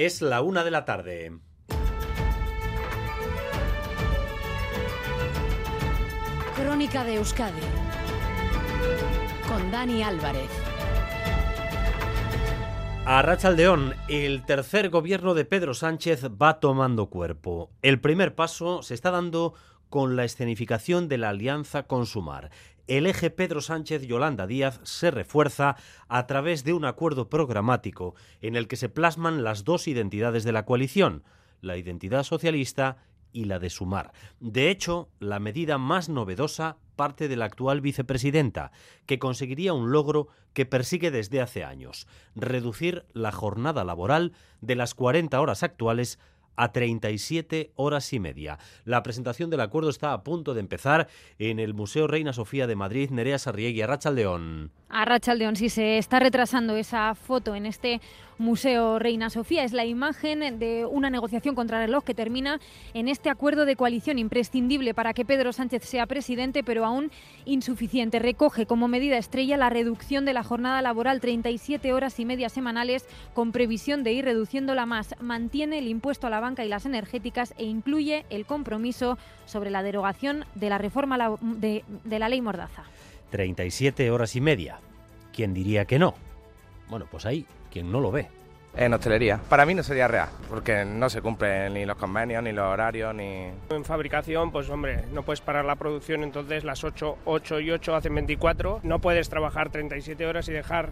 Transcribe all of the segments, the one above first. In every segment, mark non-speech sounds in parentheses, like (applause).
Es la una de la tarde. Crónica de Euskadi con Dani Álvarez. A Rachaldeón, el tercer gobierno de Pedro Sánchez va tomando cuerpo. El primer paso se está dando con la escenificación de la alianza con Sumar. El eje Pedro Sánchez Yolanda Díaz se refuerza a través de un acuerdo programático en el que se plasman las dos identidades de la coalición, la identidad socialista y la de Sumar. De hecho, la medida más novedosa parte de la actual vicepresidenta, que conseguiría un logro que persigue desde hace años, reducir la jornada laboral de las 40 horas actuales a 37 horas y media. La presentación del acuerdo está a punto de empezar en el Museo Reina Sofía de Madrid, Nerea Sarriegui, Arrachaldeón. Arrachaldeón, sí se está retrasando esa foto en este Museo Reina Sofía. Es la imagen de una negociación contra reloj que termina en este acuerdo de coalición imprescindible para que Pedro Sánchez sea presidente, pero aún insuficiente. Recoge como medida estrella la reducción de la jornada laboral 37 horas y media semanales con previsión de ir reduciéndola más. Mantiene el impuesto a la banca y las energéticas e incluye el compromiso sobre la derogación de la reforma de, de la ley Mordaza. 37 horas y media. ¿Quién diría que no? Bueno, pues ahí quien no lo ve. En hostelería. Para mí no sería real, porque no se cumplen ni los convenios, ni los horarios, ni... En fabricación, pues hombre, no puedes parar la producción, entonces las 8, 8 y 8 hacen 24. No puedes trabajar 37 horas y dejar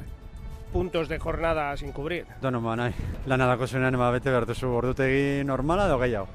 puntos de jornada sin cubrir. Donoman, nahi. Lanadako zuenean bete behar duzu ordutegi normala edo gehiago.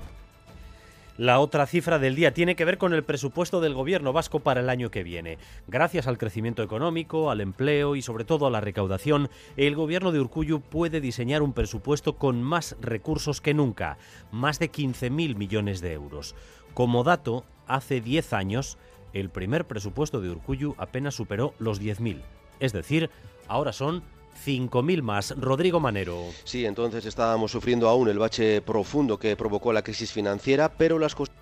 La otra cifra del día tiene que ver con el presupuesto del gobierno vasco para el año que viene. Gracias al crecimiento económico, al empleo y sobre todo a la recaudación, el gobierno de Urcuyu puede diseñar un presupuesto con más recursos que nunca, más de 15.000 millones de euros. Como dato, hace 10 años, el primer presupuesto de Urcuyu apenas superó los 10.000. Es decir, ahora son 5.000 más. Rodrigo Manero. Sí, entonces estábamos sufriendo aún el bache profundo que provocó la crisis financiera, pero las cosas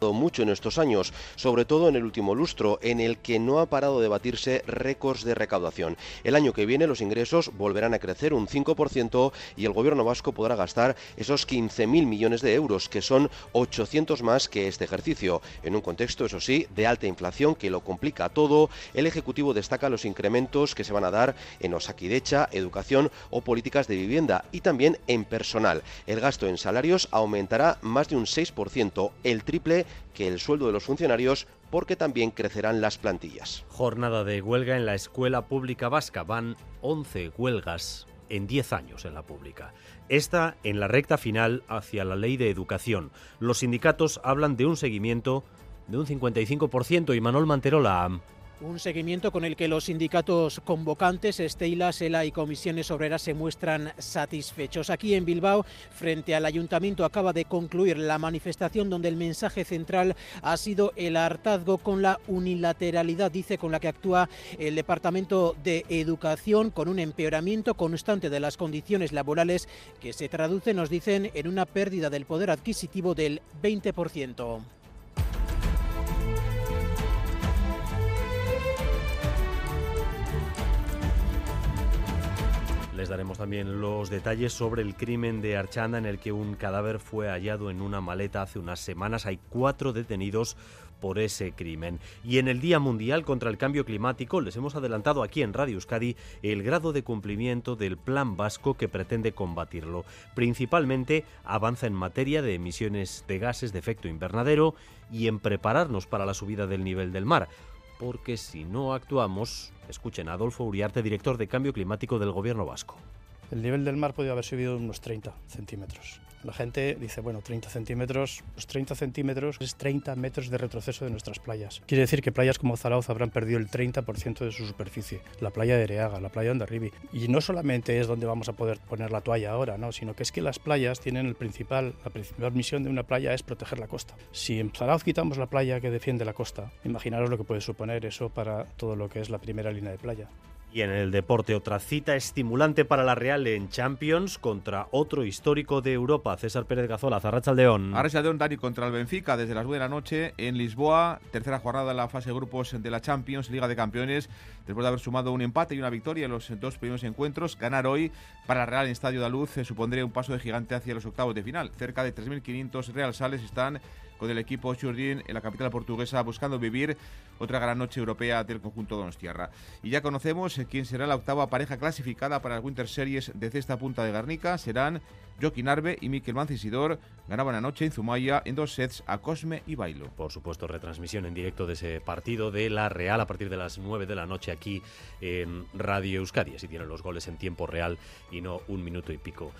mucho en estos años, sobre todo en el último lustro, en el que no ha parado de batirse récords de recaudación. El año que viene los ingresos volverán a crecer un 5% y el gobierno vasco podrá gastar esos 15.000 millones de euros, que son 800 más que este ejercicio. En un contexto, eso sí, de alta inflación que lo complica todo, el Ejecutivo destaca los incrementos que se van a dar en Osakidecha, educación o políticas de vivienda y también en personal. El gasto en salarios aumentará más de un 6%, el triple que el sueldo de los funcionarios porque también crecerán las plantillas. Jornada de huelga en la escuela pública vasca. Van 11 huelgas en 10 años en la pública. Esta en la recta final hacia la ley de educación. Los sindicatos hablan de un seguimiento de un 55% y Manuel Manterola un seguimiento con el que los sindicatos convocantes, Estela, Sela y Comisiones Obreras se muestran satisfechos. Aquí en Bilbao, frente al ayuntamiento, acaba de concluir la manifestación donde el mensaje central ha sido el hartazgo con la unilateralidad, dice, con la que actúa el Departamento de Educación, con un empeoramiento constante de las condiciones laborales que se traduce, nos dicen, en una pérdida del poder adquisitivo del 20%. Les daremos también los detalles sobre el crimen de Archanda en el que un cadáver fue hallado en una maleta hace unas semanas. Hay cuatro detenidos por ese crimen. Y en el Día Mundial contra el Cambio Climático les hemos adelantado aquí en Radio Euskadi el grado de cumplimiento del Plan Vasco que pretende combatirlo. Principalmente avanza en materia de emisiones de gases de efecto invernadero y en prepararnos para la subida del nivel del mar porque si no actuamos, escuchen a Adolfo Uriarte, director de Cambio Climático del Gobierno Vasco. El nivel del mar podría haber subido unos 30 centímetros. La gente dice, bueno, 30 centímetros, los 30 centímetros es 30 metros de retroceso de nuestras playas. Quiere decir que playas como Zarauz habrán perdido el 30% de su superficie. La playa de Ereaga, la playa de Ondarribi. Y no solamente es donde vamos a poder poner la toalla ahora, ¿no? sino que es que las playas tienen el principal, la principal misión de una playa es proteger la costa. Si en Zarauz quitamos la playa que defiende la costa, imaginaros lo que puede suponer eso para todo lo que es la primera línea de playa Y en el deporte, otra cita estimulante para la Real en Champions contra otro histórico de Europa, César Pérez Gazola, Zarrachaldeón. Arrachaldeón, Dani, contra el Benfica desde las 9 de la noche en Lisboa. Tercera jornada en la fase de grupos de la Champions, Liga de Campeones. Después de haber sumado un empate y una victoria en los dos primeros encuentros, ganar hoy para la Real en Estadio de Luz supondría un paso de gigante hacia los octavos de final. Cerca de 3.500 Real Sales están con el equipo Churdin en la capital portuguesa buscando vivir otra gran noche europea del conjunto Donostiarra. Y ya conocemos quién será la octava pareja clasificada para las Winter Series de Cesta Punta de Garnica. Serán Joaquín Arbe y Miquel Mancisidor. Ganaban anoche en Zumaya en dos sets a Cosme y Bailo. Por supuesto, retransmisión en directo de ese partido de la Real a partir de las 9 de la noche aquí en Radio Euskadi. Así tienen los goles en tiempo real y no un minuto y pico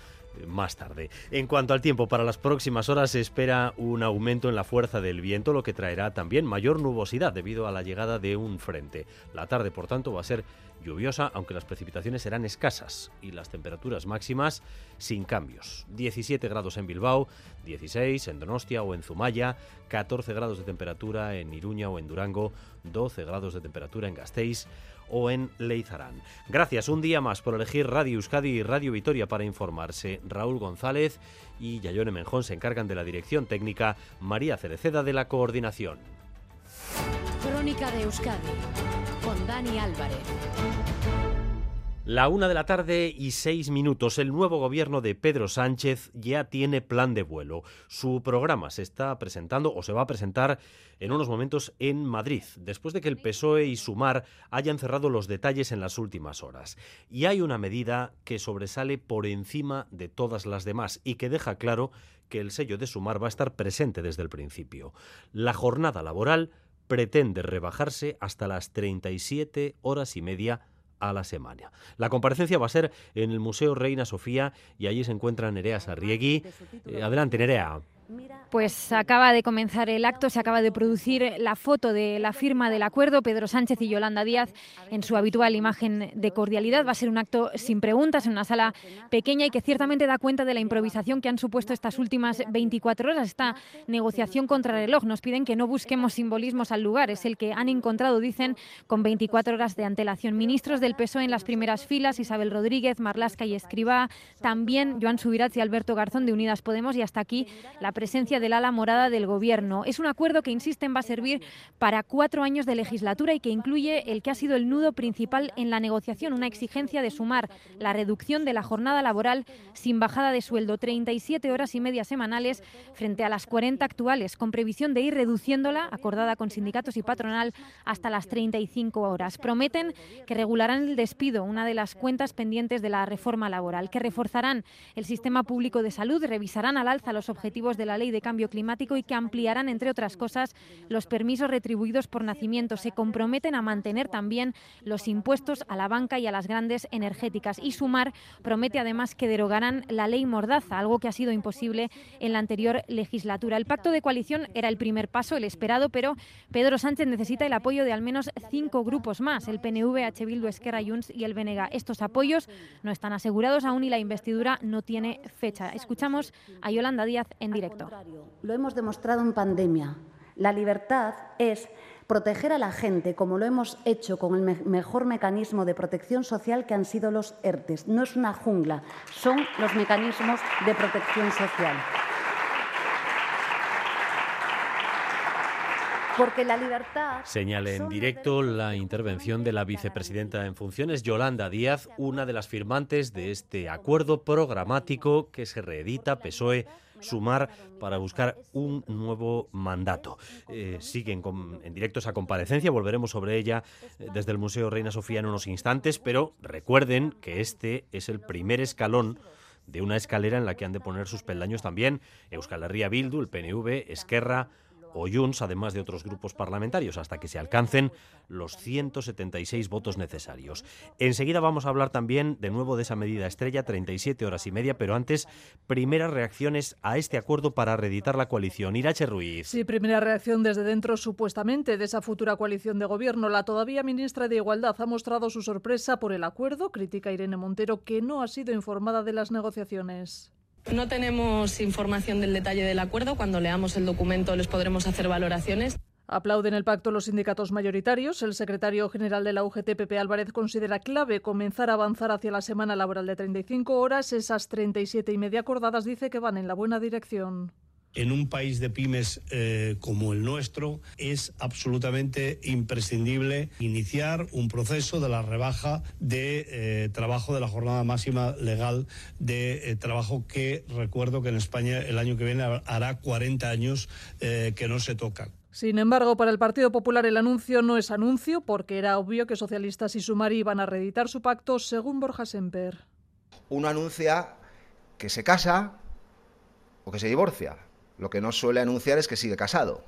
más tarde. En cuanto al tiempo, para las próximas horas se espera un aumento en la fuerza del viento, lo que traerá también mayor nubosidad debido a la llegada de un frente. La tarde, por tanto, va a ser lluviosa, aunque las precipitaciones serán escasas y las temperaturas máximas sin cambios. 17 grados en Bilbao, 16 en Donostia o en Zumaya, 14 grados de temperatura en Iruña o en Durango, 12 grados de temperatura en Gasteiz o en Leizarán. Gracias un día más por elegir Radio Euskadi y Radio Vitoria para informarse. Raúl González y Yayone Menjón se encargan de la dirección técnica, María Cereceda de la coordinación. Crónica de Euskadi con Dani Álvarez. La una de la tarde y seis minutos. El nuevo gobierno de Pedro Sánchez ya tiene plan de vuelo. Su programa se está presentando o se va a presentar en unos momentos en Madrid, después de que el PSOE y Sumar hayan cerrado los detalles en las últimas horas. Y hay una medida que sobresale por encima de todas las demás y que deja claro que el sello de Sumar va a estar presente desde el principio. La jornada laboral pretende rebajarse hasta las 37 horas y media a la semana. La comparecencia va a ser en el Museo Reina Sofía y allí se encuentra Nerea Sarriegui. Eh, adelante, Nerea. Pues acaba de comenzar el acto, se acaba de producir la foto de la firma del acuerdo. Pedro Sánchez y Yolanda Díaz en su habitual imagen de cordialidad. Va a ser un acto sin preguntas en una sala pequeña y que ciertamente da cuenta de la improvisación que han supuesto estas últimas 24 horas. Esta negociación contra reloj. Nos piden que no busquemos simbolismos al lugar. Es el que han encontrado, dicen, con 24 horas de antelación. Ministros del PSOE en las primeras filas, Isabel Rodríguez, Marlasca y Escribá. También Joan Subirats y Alberto Garzón de Unidas Podemos. Y hasta aquí la presencia del ala morada del Gobierno. Es un acuerdo que, insisten, va a servir para cuatro años de legislatura y que incluye el que ha sido el nudo principal en la negociación, una exigencia de sumar la reducción de la jornada laboral sin bajada de sueldo, 37 horas y media semanales frente a las 40 actuales, con previsión de ir reduciéndola, acordada con sindicatos y patronal, hasta las 35 horas. Prometen que regularán el despido, una de las cuentas pendientes de la reforma laboral, que reforzarán el sistema público de salud, revisarán al alza los objetivos de la Ley de Cambio Climático y que ampliarán, entre otras cosas, los permisos retribuidos por nacimiento. Se comprometen a mantener también los impuestos a la banca y a las grandes energéticas. Y Sumar promete además que derogarán la ley Mordaza, algo que ha sido imposible en la anterior legislatura. El pacto de coalición era el primer paso, el esperado, pero Pedro Sánchez necesita el apoyo de al menos cinco grupos más, el PNV, H. Bildu, Esquerra Junts y el BNG. Estos apoyos no están asegurados aún y la investidura no tiene fecha. Escuchamos a Yolanda Díaz en directo. Lo hemos demostrado en pandemia. La libertad es proteger a la gente como lo hemos hecho con el me mejor mecanismo de protección social que han sido los ERTES. No es una jungla, son los mecanismos de protección social. Porque la libertad. Señala en directo la intervención de la vicepresidenta en funciones, Yolanda Díaz, una de las firmantes de este acuerdo programático que se reedita PSOE sumar para buscar un nuevo mandato. Eh, siguen en directo esa comparecencia, volveremos sobre ella eh, desde el Museo Reina Sofía en unos instantes, pero recuerden que este es el primer escalón de una escalera en la que han de poner sus peldaños también Euskal Herria Bildu, el PNV, Esquerra, o Junts, además de otros grupos parlamentarios, hasta que se alcancen los 176 votos necesarios. Enseguida vamos a hablar también de nuevo de esa medida estrella, 37 horas y media, pero antes, primeras reacciones a este acuerdo para reeditar la coalición. Irache Ruiz. Sí, primera reacción desde dentro, supuestamente, de esa futura coalición de gobierno. La todavía ministra de Igualdad ha mostrado su sorpresa por el acuerdo, critica Irene Montero, que no ha sido informada de las negociaciones. No tenemos información del detalle del acuerdo. Cuando leamos el documento les podremos hacer valoraciones. Aplauden el pacto los sindicatos mayoritarios. El secretario general de la UGT, Pepe Álvarez, considera clave comenzar a avanzar hacia la semana laboral de 35 horas. Esas 37 y media acordadas dice que van en la buena dirección en un país de pymes eh, como el nuestro es absolutamente imprescindible iniciar un proceso de la rebaja de eh, trabajo de la jornada máxima legal de eh, trabajo que recuerdo que en España el año que viene hará 40 años que no se toca. Sin embargo, para el Partido Popular el anuncio no es anuncio porque era obvio que socialistas y Sumari iban a reeditar su pacto según Borja Semper. Uno anuncia que se casa o que se divorcia lo que no suele anunciar es que sigue casado.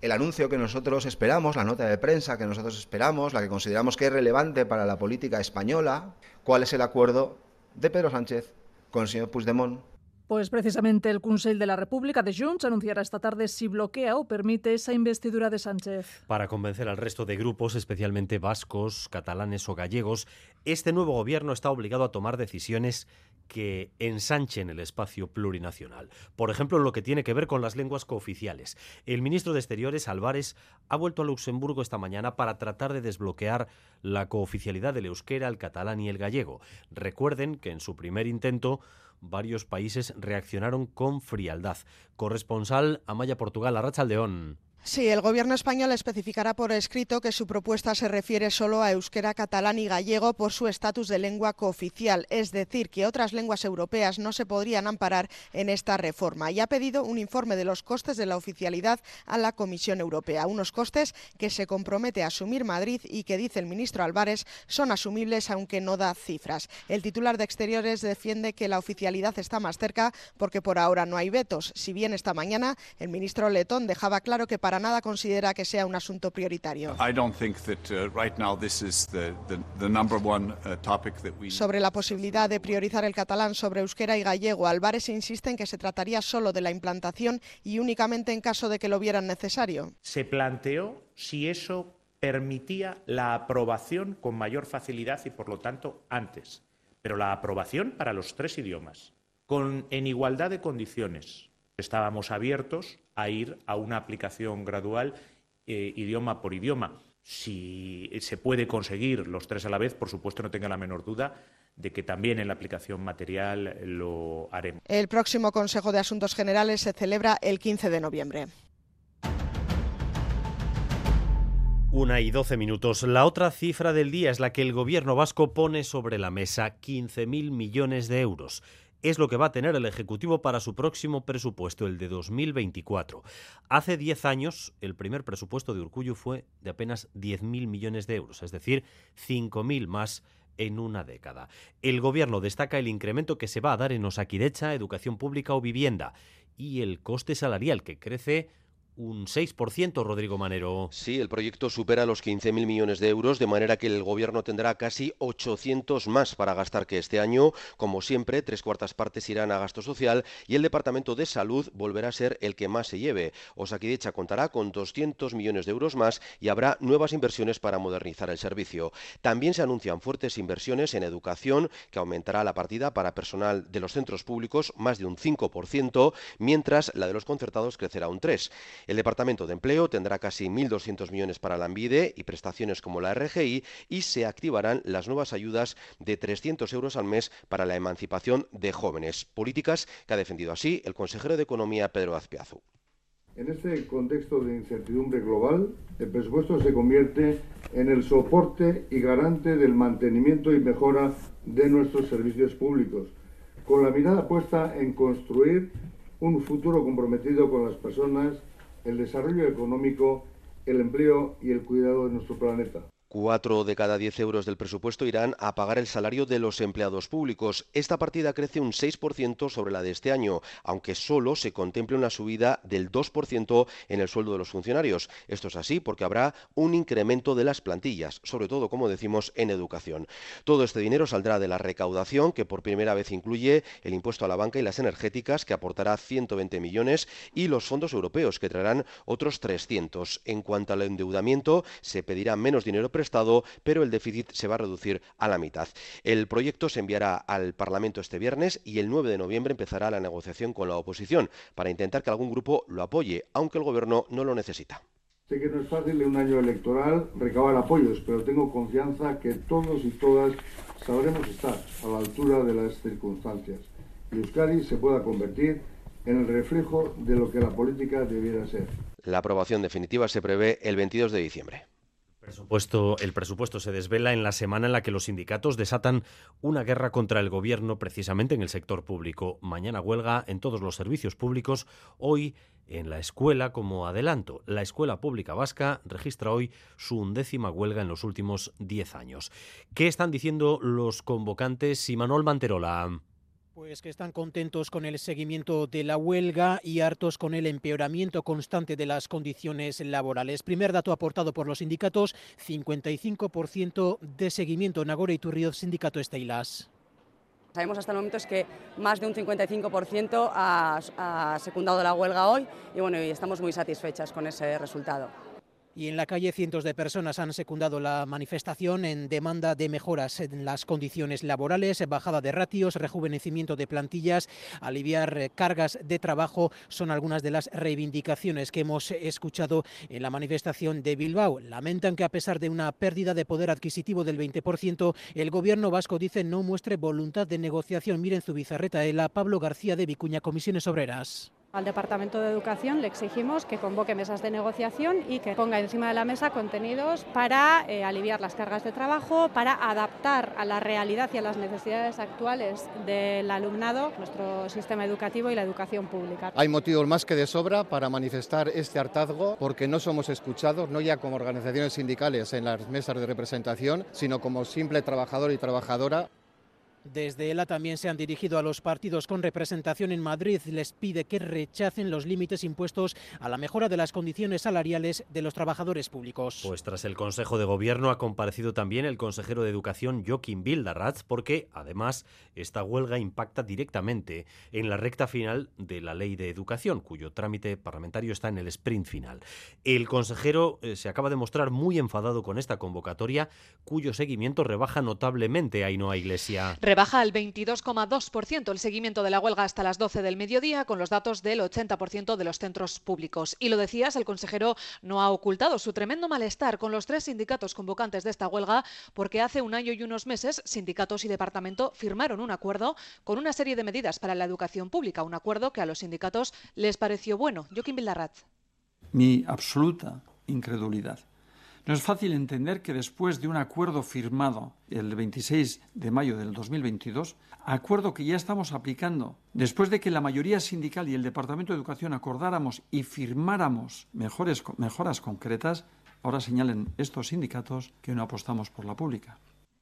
El anuncio que nosotros esperamos, la nota de prensa que nosotros esperamos, la que consideramos que es relevante para la política española, ¿cuál es el acuerdo de Pedro Sánchez con el señor Puigdemont pues precisamente el Consell de la República de Junts anunciará esta tarde si bloquea o permite esa investidura de Sánchez. Para convencer al resto de grupos, especialmente vascos, catalanes o gallegos, este nuevo gobierno está obligado a tomar decisiones que ensanchen el espacio plurinacional. Por ejemplo, en lo que tiene que ver con las lenguas cooficiales. El ministro de Exteriores, Álvarez, ha vuelto a Luxemburgo esta mañana para tratar de desbloquear la cooficialidad del euskera, el catalán y el gallego. Recuerden que en su primer intento varios países reaccionaron con frialdad. Corresponsal Amaya Portugal, Arrachaldeón. Sí, el Gobierno español especificará por escrito que su propuesta se refiere solo a euskera, catalán y gallego por su estatus de lengua cooficial, es decir, que otras lenguas europeas no se podrían amparar en esta reforma. Y ha pedido un informe de los costes de la oficialidad a la Comisión Europea, unos costes que se compromete a asumir Madrid y que, dice el ministro Álvarez, son asumibles aunque no da cifras. El titular de Exteriores defiende que la oficialidad está más cerca porque por ahora no hay vetos. Si bien esta mañana el ministro Letón dejaba claro que para nada considera que sea un asunto prioritario. Sobre la posibilidad de priorizar el catalán sobre euskera y gallego, Álvarez insiste en que se trataría solo de la implantación y únicamente en caso de que lo vieran necesario. Se planteó si eso permitía la aprobación con mayor facilidad y, por lo tanto, antes. Pero la aprobación para los tres idiomas, con, en igualdad de condiciones. Estábamos abiertos a ir a una aplicación gradual eh, idioma por idioma. Si se puede conseguir los tres a la vez, por supuesto no tenga la menor duda de que también en la aplicación material lo haremos. El próximo Consejo de Asuntos Generales se celebra el 15 de noviembre. Una y doce minutos. La otra cifra del día es la que el gobierno vasco pone sobre la mesa, 15.000 millones de euros es lo que va a tener el Ejecutivo para su próximo presupuesto, el de 2024. Hace 10 años, el primer presupuesto de Urcullu fue de apenas 10.000 millones de euros, es decir, 5.000 más en una década. El Gobierno destaca el incremento que se va a dar en Osakidecha, educación pública o vivienda y el coste salarial que crece un 6%, Rodrigo Manero. Sí, el proyecto supera los 15.000 millones de euros, de manera que el Gobierno tendrá casi 800 más para gastar que este año. Como siempre, tres cuartas partes irán a gasto social y el Departamento de Salud volverá a ser el que más se lleve. Osakidecha contará con 200 millones de euros más y habrá nuevas inversiones para modernizar el servicio. También se anuncian fuertes inversiones en educación, que aumentará la partida para personal de los centros públicos más de un 5%, mientras la de los concertados crecerá un 3%. El Departamento de Empleo tendrá casi 1.200 millones para la ANVIDE y prestaciones como la RGI y se activarán las nuevas ayudas de 300 euros al mes para la emancipación de jóvenes, políticas que ha defendido así el consejero de Economía Pedro Azpiazu. En este contexto de incertidumbre global, el presupuesto se convierte en el soporte y garante del mantenimiento y mejora de nuestros servicios públicos, con la mirada puesta en construir un futuro comprometido con las personas el desarrollo económico, el empleo y el cuidado de nuestro planeta. Cuatro de cada diez euros del presupuesto irán a pagar el salario de los empleados públicos. Esta partida crece un 6% sobre la de este año, aunque solo se contemple una subida del 2% en el sueldo de los funcionarios. Esto es así porque habrá un incremento de las plantillas, sobre todo, como decimos, en educación. Todo este dinero saldrá de la recaudación, que por primera vez incluye el impuesto a la banca y las energéticas, que aportará 120 millones, y los fondos europeos, que traerán otros 300. En cuanto al endeudamiento, se pedirá menos dinero Estado, pero el déficit se va a reducir a la mitad. El proyecto se enviará al Parlamento este viernes y el 9 de noviembre empezará la negociación con la oposición para intentar que algún grupo lo apoye, aunque el Gobierno no lo necesita. Sé que no es fácil en un año electoral recabar apoyos, pero tengo confianza que todos y todas sabremos estar a la altura de las circunstancias y Euskadi se pueda convertir en el reflejo de lo que la política debiera ser. La aprobación definitiva se prevé el 22 de diciembre. El presupuesto se desvela en la semana en la que los sindicatos desatan una guerra contra el gobierno precisamente en el sector público. Mañana huelga en todos los servicios públicos. Hoy en la escuela como adelanto. La Escuela Pública Vasca registra hoy su undécima huelga en los últimos diez años. ¿Qué están diciendo los convocantes y Manuel Manterola? Pues que están contentos con el seguimiento de la huelga y hartos con el empeoramiento constante de las condiciones laborales. Primer dato aportado por los sindicatos, 55% de seguimiento. Nagore Iturrioz, Sindicato Esteilas. Sabemos hasta el momento es que más de un 55% ha, ha secundado la huelga hoy y bueno, y estamos muy satisfechas con ese resultado. Y en la calle cientos de personas han secundado la manifestación en demanda de mejoras en las condiciones laborales, bajada de ratios, rejuvenecimiento de plantillas, aliviar cargas de trabajo son algunas de las reivindicaciones que hemos escuchado en la manifestación de Bilbao. Lamentan que a pesar de una pérdida de poder adquisitivo del 20%, el gobierno vasco dice no muestre voluntad de negociación. Miren su bizarreta, a Pablo García de Vicuña, Comisiones Obreras. Al Departamento de Educación le exigimos que convoque mesas de negociación y que ponga encima de la mesa contenidos para eh, aliviar las cargas de trabajo, para adaptar a la realidad y a las necesidades actuales del alumnado nuestro sistema educativo y la educación pública. Hay motivos más que de sobra para manifestar este hartazgo porque no somos escuchados, no ya como organizaciones sindicales en las mesas de representación, sino como simple trabajador y trabajadora. Desde ELA también se han dirigido a los partidos con representación en Madrid. Les pide que rechacen los límites impuestos a la mejora de las condiciones salariales de los trabajadores públicos. Pues tras el Consejo de Gobierno ha comparecido también el consejero de Educación Joaquín Bildarratz porque además esta huelga impacta directamente en la recta final de la Ley de Educación, cuyo trámite parlamentario está en el sprint final. El consejero eh, se acaba de mostrar muy enfadado con esta convocatoria, cuyo seguimiento rebaja notablemente a Ainhoa Iglesia baja al 22,2% el seguimiento de la huelga hasta las 12 del mediodía, con los datos del 80% de los centros públicos. Y lo decías, el consejero no ha ocultado su tremendo malestar con los tres sindicatos convocantes de esta huelga, porque hace un año y unos meses sindicatos y departamento firmaron un acuerdo con una serie de medidas para la educación pública, un acuerdo que a los sindicatos les pareció bueno. Joaquín Villarrat. Mi absoluta incredulidad no es fácil entender que después de un acuerdo firmado el 26 de mayo del 2022, acuerdo que ya estamos aplicando, después de que la mayoría sindical y el Departamento de Educación acordáramos y firmáramos mejores, mejoras concretas, ahora señalen estos sindicatos que no apostamos por la pública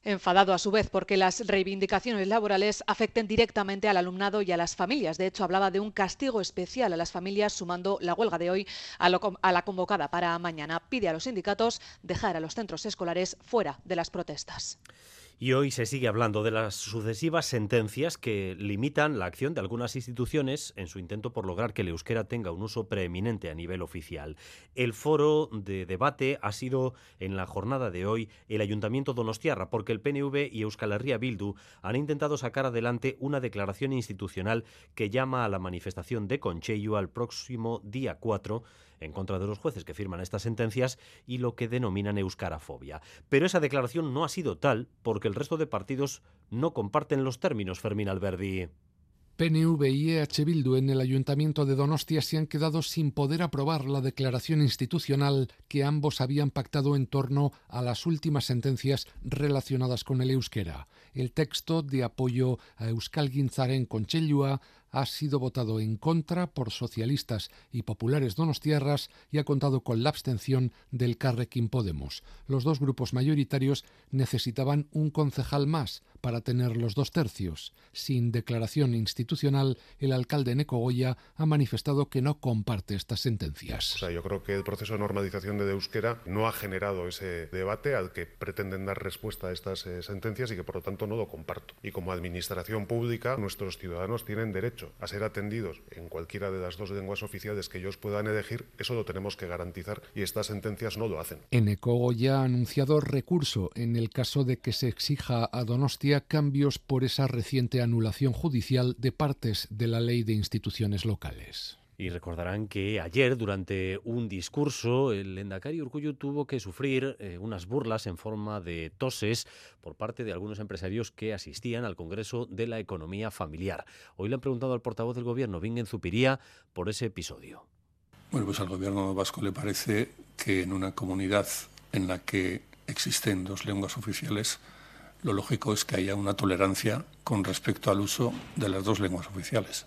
enfadado a su vez porque las reivindicaciones laborales afecten directamente al alumnado y a las familias. De hecho, hablaba de un castigo especial a las familias sumando la huelga de hoy a, a, la convocada para mañana. Pide a los sindicatos dejar a los centros escolares fuera de las protestas. Y hoy se sigue hablando de las sucesivas sentencias que limitan la acción de algunas instituciones en su intento por lograr que el euskera tenga un uso preeminente a nivel oficial. El foro de debate ha sido en la jornada de hoy el Ayuntamiento Donostiarra, porque el PNV y Euskal Herria Bildu han intentado sacar adelante una declaración institucional que llama a la manifestación de Concheyu al próximo día 4 en contra de los jueces que firman estas sentencias y lo que denominan euskarafobia. Pero esa declaración no ha sido tal porque el resto de partidos no comparten los términos, Fermín Alberdi. PNV y EH Bildu en el Ayuntamiento de Donostia se han quedado sin poder aprobar la declaración institucional que ambos habían pactado en torno a las últimas sentencias relacionadas con el euskera. El texto de apoyo a Euskal Ginzaren Conchellua ha sido votado en contra por socialistas y populares donostiarras y ha contado con la abstención del Carrequín Podemos. Los dos grupos mayoritarios necesitaban un concejal más para tener los dos tercios. Sin declaración institucional, el alcalde Necogoya ha manifestado que no comparte estas sentencias. O sea, yo creo que el proceso de normalización de Euskera no ha generado ese debate al que pretenden dar respuesta a estas eh, sentencias y que por lo tanto no lo comparto. Y como administración pública, nuestros ciudadanos tienen derecho a ser atendidos en cualquiera de las dos lenguas oficiales que ellos puedan elegir, eso lo tenemos que garantizar y estas sentencias no lo hacen. Eneco ya ha anunciado recurso en el caso de que se exija a Donostia cambios por esa reciente anulación judicial de partes de la ley de instituciones locales. Y recordarán que ayer, durante un discurso, el Endacari Urcuyo tuvo que sufrir eh, unas burlas en forma de toses por parte de algunos empresarios que asistían al Congreso de la Economía Familiar. Hoy le han preguntado al portavoz del Gobierno, Vingen Zupiría, por ese episodio. Bueno, pues al Gobierno vasco le parece que en una comunidad en la que existen dos lenguas oficiales, lo lógico es que haya una tolerancia con respecto al uso de las dos lenguas oficiales.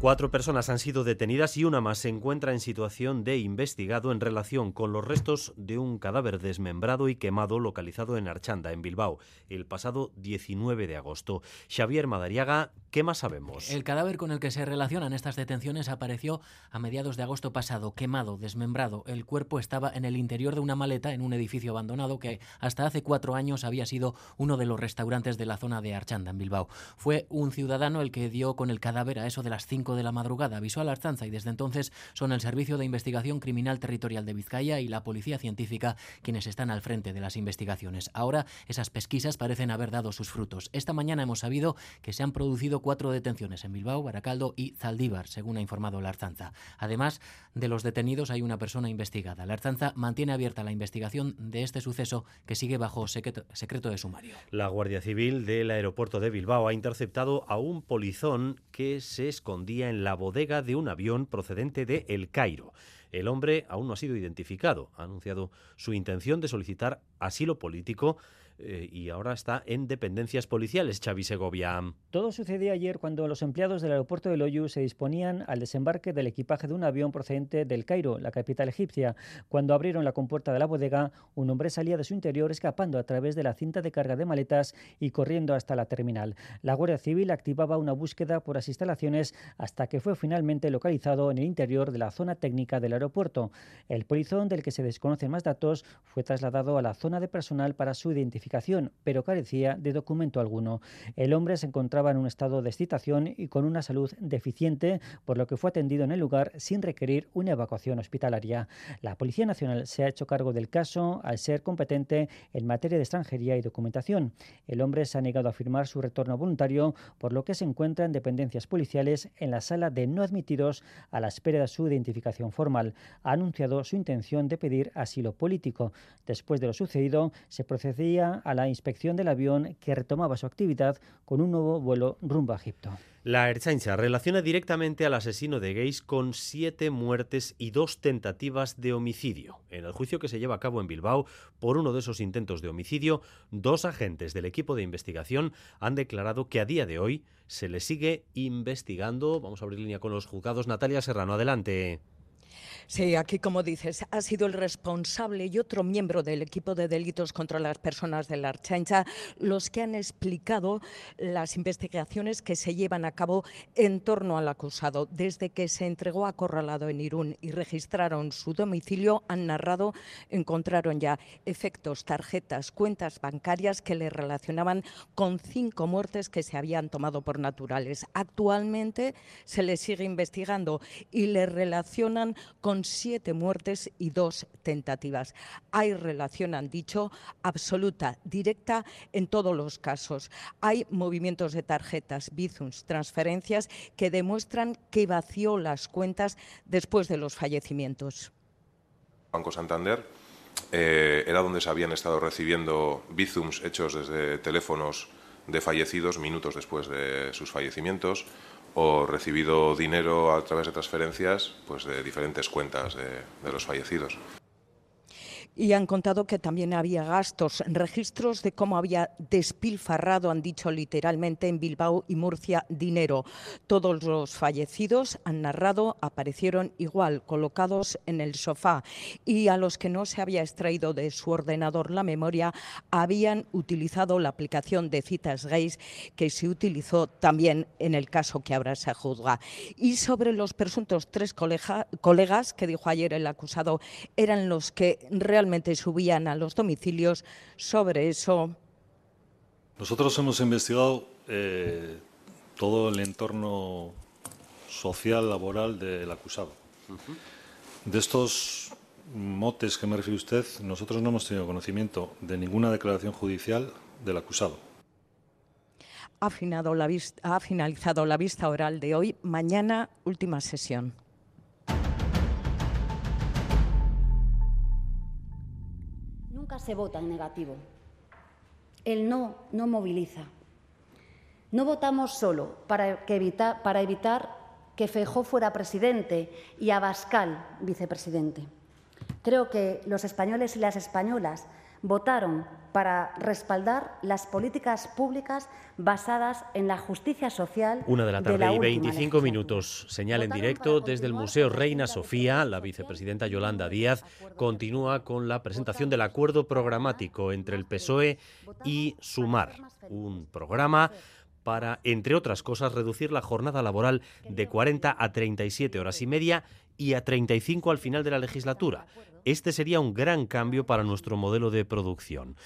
Cuatro personas han sido detenidas y una más se encuentra en situación de investigado en relación con los restos de un cadáver desmembrado y quemado localizado en Archanda, en Bilbao, el pasado 19 de agosto. Xavier Madariaga, ¿qué más sabemos? El cadáver con el que se relacionan estas detenciones apareció a mediados de agosto pasado, quemado, desmembrado. El cuerpo estaba en el interior de una maleta en un edificio abandonado que hasta hace cuatro años había sido uno de los restaurantes de la zona de Archanda, en Bilbao. Fue un ciudadano el que dio con el cadáver a eso de las cinco de la madrugada, avisó a la Archanza y desde entonces son el Servicio de Investigación Criminal Territorial de Vizcaya y la Policía Científica quienes están al frente de las investigaciones. Ahora esas pesquisas parecen haber dado sus frutos. Esta mañana hemos sabido que se han producido cuatro detenciones en Bilbao, Baracaldo y Zaldívar, según ha informado la Archanza. Además de los detenidos hay una persona investigada. La Archanza mantiene abierta la investigación de este suceso que sigue bajo secreto de sumario. La Guardia Civil del aeropuerto de Bilbao ha interceptado a un polizón que se escondía en la bodega de un avión procedente de El Cairo. El hombre aún no ha sido identificado. Ha anunciado su intención de solicitar asilo político eh, y ahora está en dependencias policiales, Xavi Segovia. Todo sucedió ayer cuando los empleados del aeropuerto de Loyu se disponían al desembarque del equipaje de un avión procedente del Cairo, la capital egipcia. Cuando abrieron la compuerta de la bodega, un hombre salía de su interior escapando a través de la cinta de carga de maletas y corriendo hasta la terminal. La Guardia Civil activaba una búsqueda por las instalaciones hasta que fue finalmente localizado en el interior de la zona técnica del aeropuerto. El polizón, del que se desconocen más datos, fue trasladado a la zona de personal para su identificación pero carecía de documento alguno. El hombre se encontraba en un estado de excitación y con una salud deficiente, por lo que fue atendido en el lugar sin requerir una evacuación hospitalaria. La Policía Nacional se ha hecho cargo del caso al ser competente en materia de extranjería y documentación. El hombre se ha negado a firmar su retorno voluntario, por lo que se encuentra en dependencias policiales en la sala de no admitidos a la espera de su identificación formal. Ha anunciado su intención de pedir asilo político. Después de lo sucedido, se procedía a la inspección del avión que retomaba su actividad con un nuevo vuelo rumbo a Egipto. La Ertzaintza relaciona directamente al asesino de gays con siete muertes y dos tentativas de homicidio. En el juicio que se lleva a cabo en Bilbao por uno de esos intentos de homicidio, dos agentes del equipo de investigación han declarado que a día de hoy se le sigue investigando. Vamos a abrir línea con los juzgados. Natalia Serrano, adelante. Sí, aquí como dices, ha sido el responsable y otro miembro del equipo de delitos contra las personas de la Archancha los que han explicado las investigaciones que se llevan a cabo en torno al acusado. Desde que se entregó acorralado en Irún y registraron su domicilio, han narrado, encontraron ya efectos, tarjetas, cuentas bancarias que le relacionaban con cinco muertes que se habían tomado por naturales. Actualmente se le sigue investigando y le relacionan con siete muertes y dos tentativas. Hay relación, han dicho, absoluta, directa en todos los casos. Hay movimientos de tarjetas, bizums, transferencias que demuestran que vació las cuentas después de los fallecimientos. Banco Santander eh, era donde se habían estado recibiendo bizums hechos desde teléfonos de fallecidos minutos después de sus fallecimientos o recibido dinero a través de transferencias pues de diferentes cuentas de, de los fallecidos y han contado que también había gastos, registros de cómo había despilfarrado, han dicho literalmente, en Bilbao y Murcia dinero. Todos los fallecidos, han narrado, aparecieron igual, colocados en el sofá y a los que no se había extraído de su ordenador la memoria, habían utilizado la aplicación de citas gays que se utilizó también en el caso que ahora se juzga. Y sobre los presuntos tres colegas que dijo ayer el acusado, eran los que realmente subían a los domicilios. Sobre eso. Nosotros hemos investigado eh, todo el entorno social, laboral del acusado. De estos motes que me refiere usted, nosotros no hemos tenido conocimiento de ninguna declaración judicial del acusado. ha, ha finalizado la vista oral de hoy. Mañana, última sesión. Se vota en negativo. El no no moviliza. No votamos solo para, para evitar que Feijó fuera presidente y Abascal vicepresidente. Creo que los españoles y las españolas votaron para respaldar las políticas públicas basadas en la justicia social. Una de la tarde y 25 minutos. Señal en directo desde el Museo Reina Sofía. La vicepresidenta Yolanda Díaz continúa con la presentación del acuerdo programático entre el PSOE y Sumar. Un programa para, entre otras cosas, reducir la jornada laboral de 40 a 37 horas y media y a 35 al final de la legislatura. Este sería un gran cambio para nuestro modelo de producción.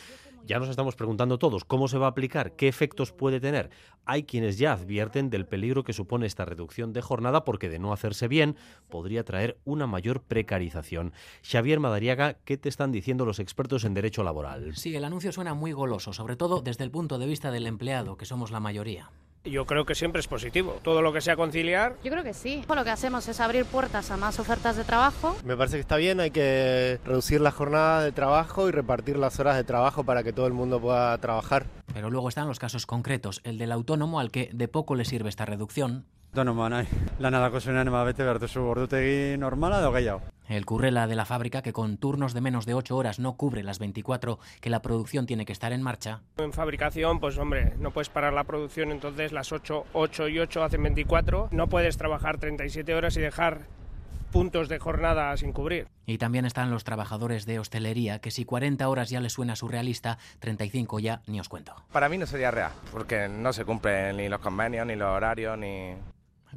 Ya nos estamos preguntando todos cómo se va a aplicar, qué efectos puede tener. Hay quienes ya advierten del peligro que supone esta reducción de jornada porque de no hacerse bien podría traer una mayor precarización. Xavier Madariaga, ¿qué te están diciendo los expertos en derecho laboral? Sí, el anuncio suena muy goloso, sobre todo desde el punto de vista del empleado, que somos la mayoría. Yo creo que siempre es positivo. Todo lo que sea conciliar. Yo creo que sí. Lo que hacemos es abrir puertas a más ofertas de trabajo. Me parece que está bien, hay que reducir la jornada de trabajo y repartir las horas de trabajo para que todo el mundo pueda trabajar. Pero luego están los casos concretos, el del autónomo al que de poco le sirve esta reducción. Nahi. Lanadako zuenean bete behar duzu ordutegi normala edo gehiago. El currela de la fábrica que con turnos de menos de 8 horas no cubre las 24 que la producción tiene que estar en marcha. En fabricación, pues hombre, no puedes parar la producción, entonces las 8, 8 y 8 hacen 24. No puedes trabajar 37 horas y dejar puntos de jornada sin cubrir. Y también están los trabajadores de hostelería, que si 40 horas ya les suena surrealista, 35 ya ni os cuento. Para mí no sería real, porque no se cumplen ni los convenios, ni los horarios, ni...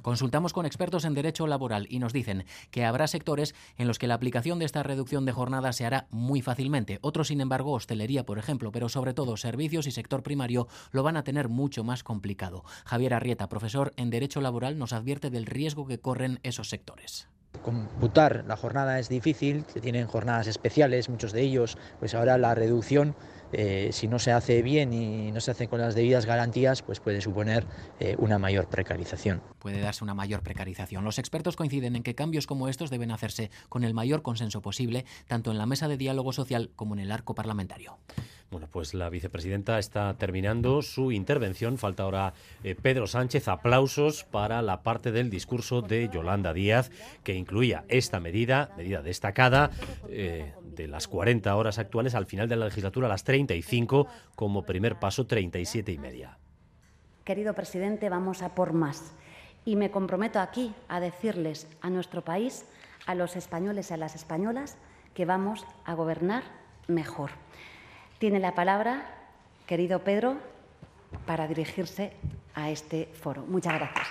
Consultamos con expertos en derecho laboral y nos dicen que habrá sectores en los que la aplicación de esta reducción de jornada se hará muy fácilmente. Otros, sin embargo, hostelería, por ejemplo, pero sobre todo servicios y sector primario lo van a tener mucho más complicado. Javier Arrieta, profesor en derecho laboral, nos advierte del riesgo que corren esos sectores computar la jornada es difícil, tienen jornadas especiales, muchos de ellos, pues ahora la reducción eh, si no se hace bien y no se hace con las debidas garantías, pues puede suponer eh, una mayor precarización. Puede darse una mayor precarización. Los expertos coinciden en que cambios como estos deben hacerse con el mayor consenso posible, tanto en la mesa de diálogo social como en el arco parlamentario. Bueno, pues la vicepresidenta está terminando su intervención. Falta ahora eh, Pedro Sánchez. Aplausos para la parte del discurso de Yolanda Díaz, que incluía esta medida, medida destacada, de las 40 horas actuales al final de la legislatura a las 35, como primer paso 37 y media. Querido presidente, vamos a por más. Y me comprometo aquí a decirles a nuestro país, a los españoles y a las españolas, que vamos a gobernar mejor. Tiene la palabra, querido Pedro, para dirigirse a este foro. Muchas gracias.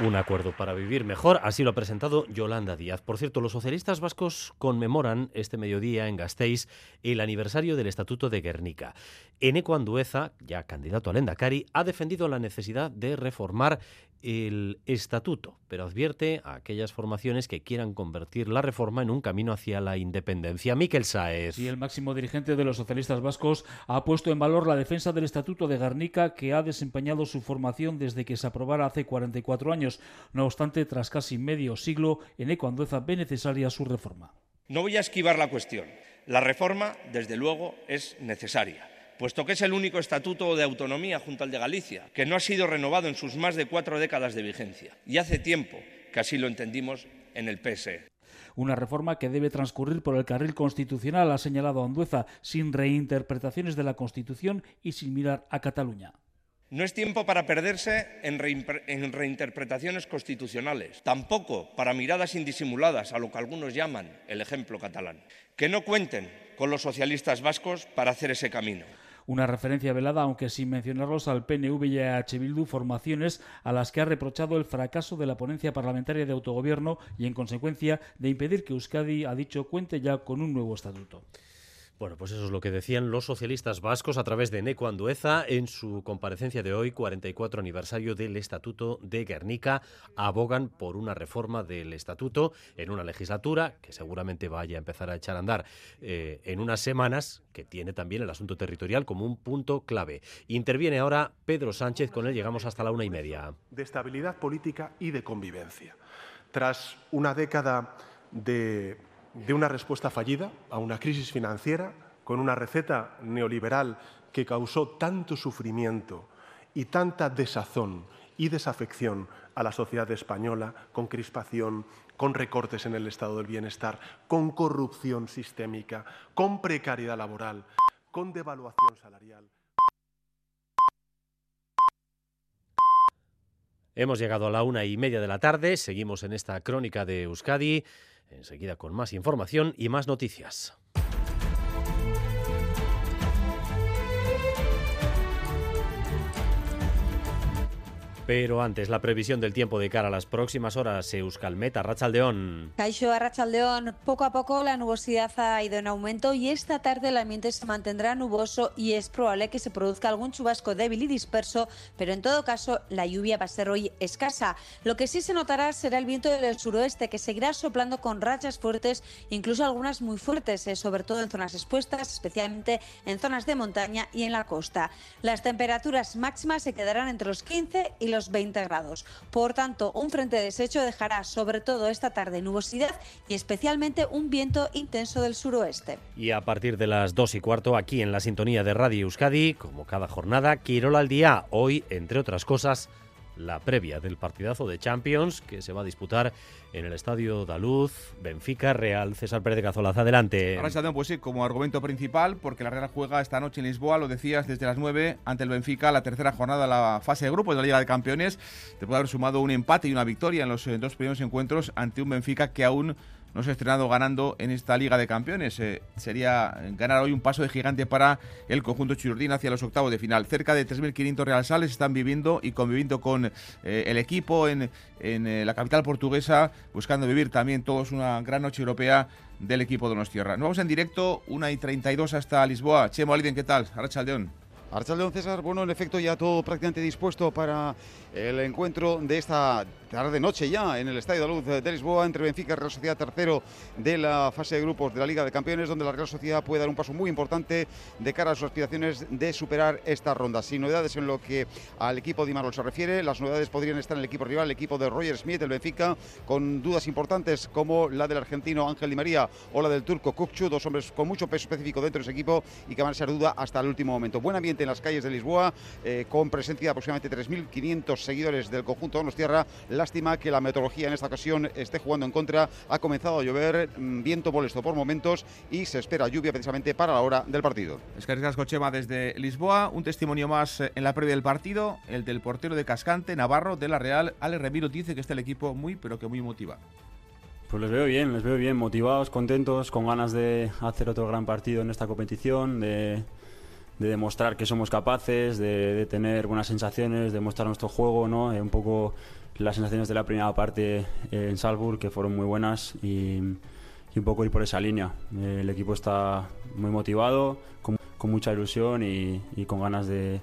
Un acuerdo para vivir mejor, así lo ha presentado Yolanda Díaz. Por cierto, los socialistas vascos conmemoran este mediodía en Gasteiz el aniversario del Estatuto de Guernica. Eneco Andueza, ya candidato al Endacari, ha defendido la necesidad de reformar el estatuto, pero advierte a aquellas formaciones que quieran convertir la reforma en un camino hacia la independencia. Miquel Saez. Y el máximo dirigente de los socialistas vascos ha puesto en valor la defensa del estatuto de Guernica que ha desempeñado su formación desde que se aprobara hace 44 años. No obstante, tras casi medio siglo, en Ecoandueza ve necesaria su reforma. No voy a esquivar la cuestión. La reforma, desde luego, es necesaria puesto que es el único estatuto de autonomía junto al de Galicia, que no ha sido renovado en sus más de cuatro décadas de vigencia. Y hace tiempo que así lo entendimos en el PSE. Una reforma que debe transcurrir por el carril constitucional, ha señalado Andueza, sin reinterpretaciones de la Constitución y sin mirar a Cataluña. No es tiempo para perderse en, en, reinterpretaciones constitucionales, tampoco para miradas indisimuladas a lo que algunos llaman el ejemplo catalán. Que no cuenten con los socialistas vascos para hacer ese camino una referencia velada, aunque sin mencionarlos, al PNV y a. Bildu, formaciones a las que ha reprochado el fracaso de la ponencia parlamentaria de autogobierno y, en consecuencia, de impedir que Euskadi, ha dicho, cuente ya con un nuevo estatuto. Bueno, pues eso es lo que decían los socialistas vascos a través de Neco Andueza en su comparecencia de hoy, 44 aniversario del Estatuto de Guernica. Abogan por una reforma del Estatuto en una legislatura que seguramente vaya a empezar a echar a andar eh, en unas semanas, que tiene también el asunto territorial como un punto clave. Interviene ahora Pedro Sánchez, con él llegamos hasta la una y media. De estabilidad política y de convivencia. Tras una década de de una respuesta fallida a una crisis financiera con una receta neoliberal que causó tanto sufrimiento y tanta desazón y desafección a la sociedad española, con crispación, con recortes en el estado del bienestar, con corrupción sistémica, con precariedad laboral, con devaluación salarial. Hemos llegado a la una y media de la tarde, seguimos en esta crónica de Euskadi. Enseguida con más información y más noticias. Pero antes, la previsión del tiempo de cara a las próximas horas, Euskalmet, Arrachaldeón. Caixo Arrachaldeón, poco a poco la nubosidad ha ido en aumento y esta tarde el ambiente se mantendrá nuboso y es probable que se produzca algún chubasco débil y disperso, pero en todo caso la lluvia va a ser hoy escasa. Lo que sí se notará será el viento del suroeste que seguirá soplando con rachas fuertes, incluso algunas muy fuertes, eh, sobre todo en zonas expuestas, especialmente en zonas de montaña y en la costa. Las temperaturas máximas se quedarán entre los 15 y los 20 grados. Por tanto, un frente deshecho dejará sobre todo esta tarde nubosidad y especialmente un viento intenso del suroeste. Y a partir de las 2 y cuarto, aquí en la sintonía de Radio Euskadi, como cada jornada, Quirola al día. Hoy, entre otras cosas, la previa del partidazo de Champions que se va a disputar en el Estadio Daluz, Benfica, Real, César Pérez de Cazolaz. Adelante. Ahora pues sí, como argumento principal, porque la Real juega esta noche en Lisboa, lo decías, desde las 9 ante el Benfica, la tercera jornada de la fase de grupos de la Liga de Campeones. Te puede haber sumado un empate y una victoria en los eh, dos primeros encuentros ante un Benfica que aún no se ha estrenado ganando en esta Liga de Campeones. Eh, sería ganar hoy un paso de gigante para el conjunto chirurdín hacia los octavos de final. Cerca de 3.500 realsales están viviendo y conviviendo con eh, el equipo en, en la capital portuguesa, buscando vivir también todos una gran noche europea del equipo de Nos Tierra. Nos vamos en directo, 1 y 32 hasta Lisboa. Chemo Aliden, ¿qué tal? Arrachaldeón. Archaldeón César, bueno, en efecto ya todo prácticamente dispuesto para el encuentro de esta tarde-noche ya en el Estadio de Luz de Lisboa entre Benfica y Real Sociedad tercero de la fase de grupos de la Liga de Campeones, donde la Real Sociedad puede dar un paso muy importante de cara a sus aspiraciones de superar esta ronda. Sin novedades en lo que al equipo de Imarol se refiere, las novedades podrían estar en el equipo rival, el equipo de Roger Smith, el Benfica, con dudas importantes como la del argentino Ángel Di María o la del turco Kukchu, dos hombres con mucho peso específico dentro de ese equipo y que van a ser duda hasta el último momento. Buen ambiente en las calles de Lisboa, eh, con presencia de aproximadamente 3.500 seguidores del conjunto de Tierra. Lástima que la meteorología en esta ocasión esté jugando en contra. Ha comenzado a llover, mm, viento molesto por momentos y se espera lluvia precisamente para la hora del partido. Escargas Cochema desde Lisboa. Un testimonio más eh, en la previa del partido, el del portero de Cascante, Navarro, de la Real. Ale Remiro dice que está el equipo muy, pero que muy motivado. Pues les veo bien, les veo bien, motivados, contentos, con ganas de hacer otro gran partido en esta competición, de, de demostrar que somos capaces, de, tener buenas sensaciones, de mostrar nuestro juego, ¿no? Eh, un poco las sensaciones de la primera parte en Salzburg, que fueron muy buenas, y, un poco ir por esa línea. Eh, el equipo está muy motivado, con, mucha ilusión y, con ganas de,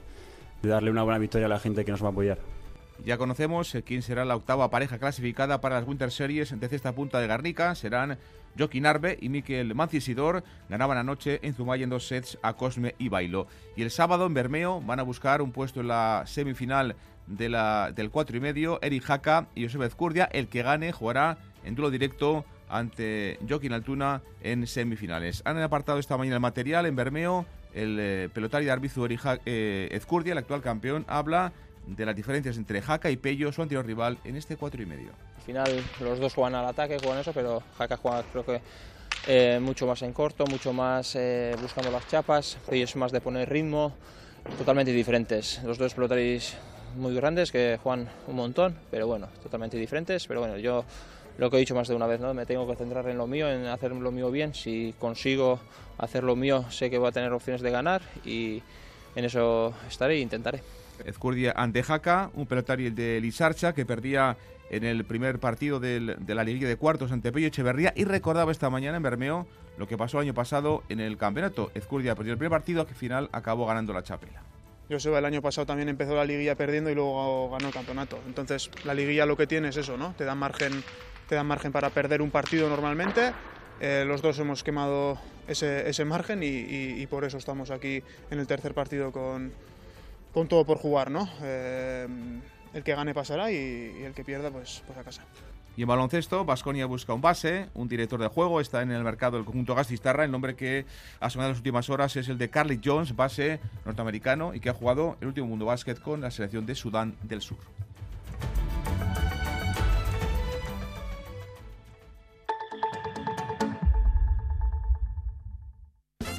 de darle una buena victoria a la gente que nos va a apoyar. Ya conocemos eh, quién será la octava pareja clasificada para las Winter Series de esta punta de Garnica. Serán Joaquín Arbe y Miquel Mancisidor ganaban anoche en Zumay en dos sets a Cosme y Bailo. Y el sábado en Bermeo van a buscar un puesto en la semifinal de la, del 4 y medio. Eric Jaca y Josep Ezcurdia. El que gane jugará en duelo directo ante Joaquín Altuna en semifinales. Han apartado esta mañana el material en Bermeo. El eh, pelotario de Arbizu Eric eh, Ezcurdia, el actual campeón, habla de las diferencias entre Jaca y Pello, su anterior rival, en este 4 y medio. Al final los dos juegan al ataque, juegan eso, pero Jaca juega creo que eh, mucho más en corto, mucho más eh, buscando las chapas, Pello es más de poner ritmo, totalmente diferentes. Los dos pelotaris muy grandes que juegan un montón, pero bueno, totalmente diferentes. Pero bueno, yo lo que he dicho más de una vez, ¿no? me tengo que centrar en lo mío, en hacer lo mío bien. Si consigo hacer lo mío, sé que voy a tener opciones de ganar y en eso estaré e intentaré. Ezcurdia ante Jaca, un pelotario de Lisarcha que perdía en el primer partido del, de la liguilla de cuartos ante Pello Echeverría y recordaba esta mañana en Bermeo lo que pasó el año pasado en el campeonato. Ezcurdia perdió el primer partido que al final acabó ganando la chapela. Joseba el año pasado también empezó la liguilla perdiendo y luego ganó el campeonato. Entonces la liguilla lo que tiene es eso, ¿no? Te dan margen, te dan margen para perder un partido normalmente. Eh, los dos hemos quemado ese, ese margen y, por eso estamos aquí en el tercer partido con, con todo por jugar, ¿no? Eh, el que gane pasará y, el que pierda pues, pues a casa. Y en baloncesto, Basconia busca un base, un director de juego, está en el mercado del conjunto Gastistarra. El nombre que ha sonado en las últimas horas es el de Carly Jones, base norteamericano y que ha jugado el último mundo básquet con la selección de Sudán del Sur.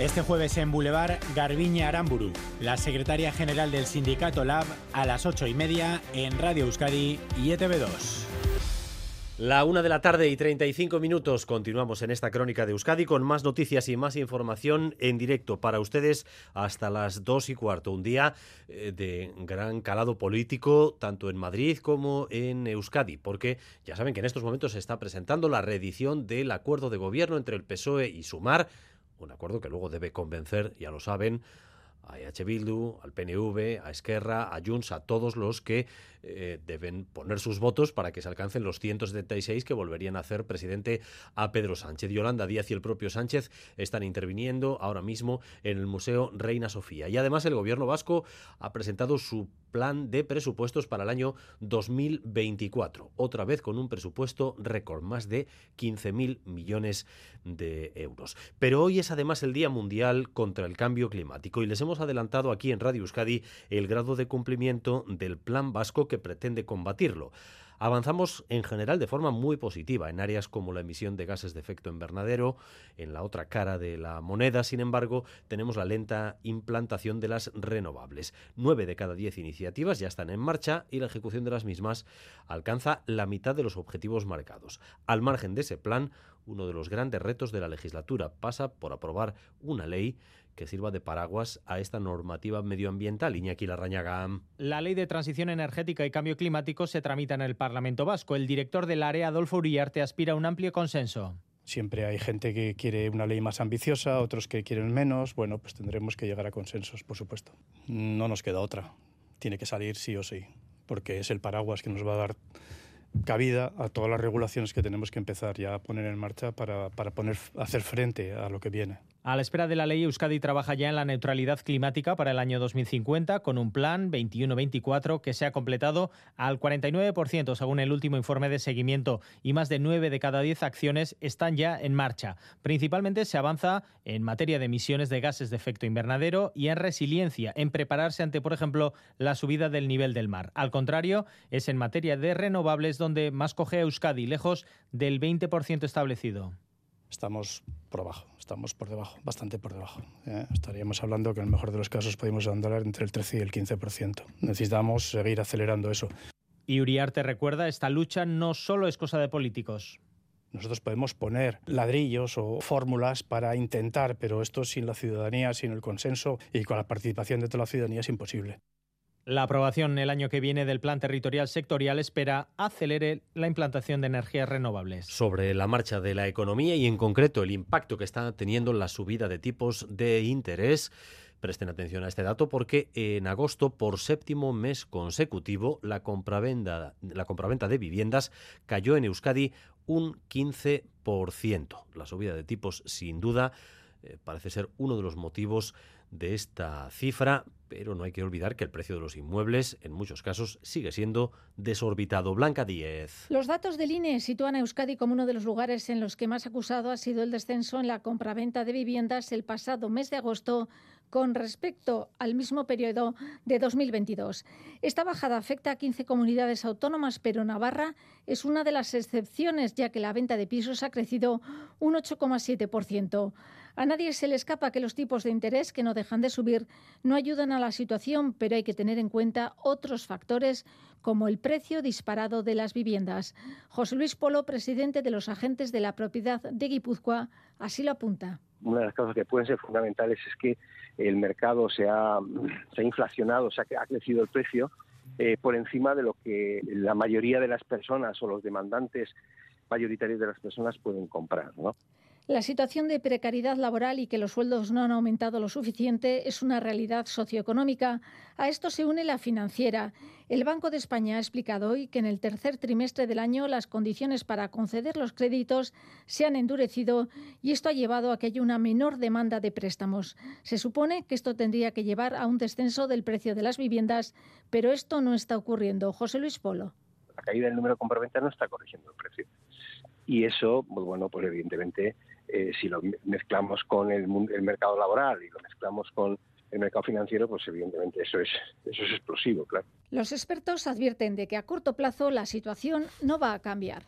Este jueves en Boulevard, Garbiña Aramburu, la secretaria general del sindicato LAB, a las ocho y media en Radio Euskadi y ETV2. La una de la tarde y 35 minutos. Continuamos en esta crónica de Euskadi con más noticias y más información en directo para ustedes hasta las dos y cuarto. Un día eh, de gran calado político, tanto en Madrid como en Euskadi, porque ya saben que en estos momentos se está presentando la reedición del acuerdo de gobierno entre el PSOE y Sumar un acuerdo que luego debe convencer, ya lo saben, a EH Bildu, al PNV, a Esquerra, a Junts, a todos los que eh, deben poner sus votos para que se alcancen los 176 que volverían a hacer presidente a Pedro Sánchez. Yolanda Díaz y el propio Sánchez están interviniendo ahora mismo en el Museo Reina Sofía. Y además el gobierno vasco ha presentado su plan de presupuestos para el año 2024, otra vez con un presupuesto récord, más de 15.000 millones de euros. Pero hoy es además el Día Mundial contra el Cambio Climático y les hemos adelantado aquí en Radio Euskadi el grado de cumplimiento del plan vasco que pretende combatirlo. Avanzamos en general de forma muy positiva en áreas como la emisión de gases de efecto invernadero. En la otra cara de la moneda, sin embargo, tenemos la lenta implantación de las renovables. Nueve de cada diez iniciativas ya están en marcha y la ejecución de las mismas alcanza la mitad de los objetivos marcados. Al margen de ese plan, uno de los grandes retos de la legislatura pasa por aprobar una ley que sirva de paraguas a esta normativa medioambiental. Iñaki Larrañaga. La Ley de Transición Energética y Cambio Climático se tramita en el Parlamento Vasco. El director del área, Adolfo Uriarte, aspira a un amplio consenso. Siempre hay gente que quiere una ley más ambiciosa, otros que quieren menos. Bueno, pues tendremos que llegar a consensos, por supuesto. No nos queda otra. Tiene que salir sí o sí, porque es el paraguas que nos va a dar cabida a todas las regulaciones que tenemos que empezar ya a poner en marcha para, para poner, hacer frente a lo que viene. A la espera de la ley, Euskadi trabaja ya en la neutralidad climática para el año 2050 con un plan 21-24 que se ha completado al 49% según el último informe de seguimiento y más de 9 de cada 10 acciones están ya en marcha. Principalmente se avanza en materia de emisiones de gases de efecto invernadero y en resiliencia, en prepararse ante, por ejemplo, la subida del nivel del mar. Al contrario, es en materia de renovables donde más coge Euskadi, lejos del 20% establecido estamos por abajo, estamos por debajo, bastante por debajo. ¿eh? Estaríamos hablando que en el mejor de los casos podemos andar entre el 13 y el 15%. Necesitamos seguir acelerando eso. Y Uriarte recuerda, esta lucha no solo es cosa de políticos. Nosotros podemos poner ladrillos o fórmulas para intentar, pero esto sin la ciudadanía, sin el consenso y con la participación de toda la ciudadanía es imposible. La aprobación el año que viene del Plan Territorial Sectorial espera acelere la implantación de energías renovables. Sobre la marcha de la economía y en concreto el impacto que está teniendo la subida de tipos de interés, Presten atención a este dato porque en agosto, por séptimo mes consecutivo, la compraventa, de viviendas cayó en Euskadi un 15%. La subida de tipos, sin duda, eh, parece ser uno de los motivos de esta cifra, pero no hay que olvidar que el precio de los inmuebles en muchos casos sigue siendo desorbitado. Blanca 10. Los datos del INE sitúan a Euskadi como uno de los lugares en los que más acusado ha sido el descenso en la compraventa de viviendas el pasado mes de agosto con respecto al mismo periodo de 2022. Esta bajada afecta a 15 comunidades autónomas, pero Navarra es una de las excepciones, ya que la venta de pisos ha crecido un 8,7%. A nadie se le escapa que los tipos de interés, que no dejan de subir, no ayudan a la situación, pero hay que tener en cuenta otros factores como el precio disparado de las viviendas. José Luis Polo, presidente de los agentes de la propiedad de Guipúzcoa, así lo apunta. Una de las cosas que pueden ser fundamentales es que el mercado se ha, se ha inflacionado, se ha, crecido el precio eh, por encima de lo que la mayoría de las personas o los demandantes mayoritarios de las personas pueden comprar. ¿no? La situación de precariedad laboral y que los sueldos no han aumentado lo suficiente es una realidad socioeconómica. A esto se une la financiera. El Banco de España ha explicado hoy que en el tercer trimestre del año las condiciones para conceder los créditos se han endurecido y esto ha llevado a que haya una menor demanda de préstamos. Se supone que esto tendría que llevar a un descenso del precio de las viviendas, pero esto no está ocurriendo. José Luis Polo. La caída del número de compraventa no está corrigiendo el precio. Y eso, pues bueno, pues evidentemente eh, si lo mezclamos con el, el, mercado laboral y lo mezclamos con el mercado financiero, pues evidentemente eso es, eso es explosivo, claro. Los expertos advierten de que a corto plazo la situación no va a cambiar.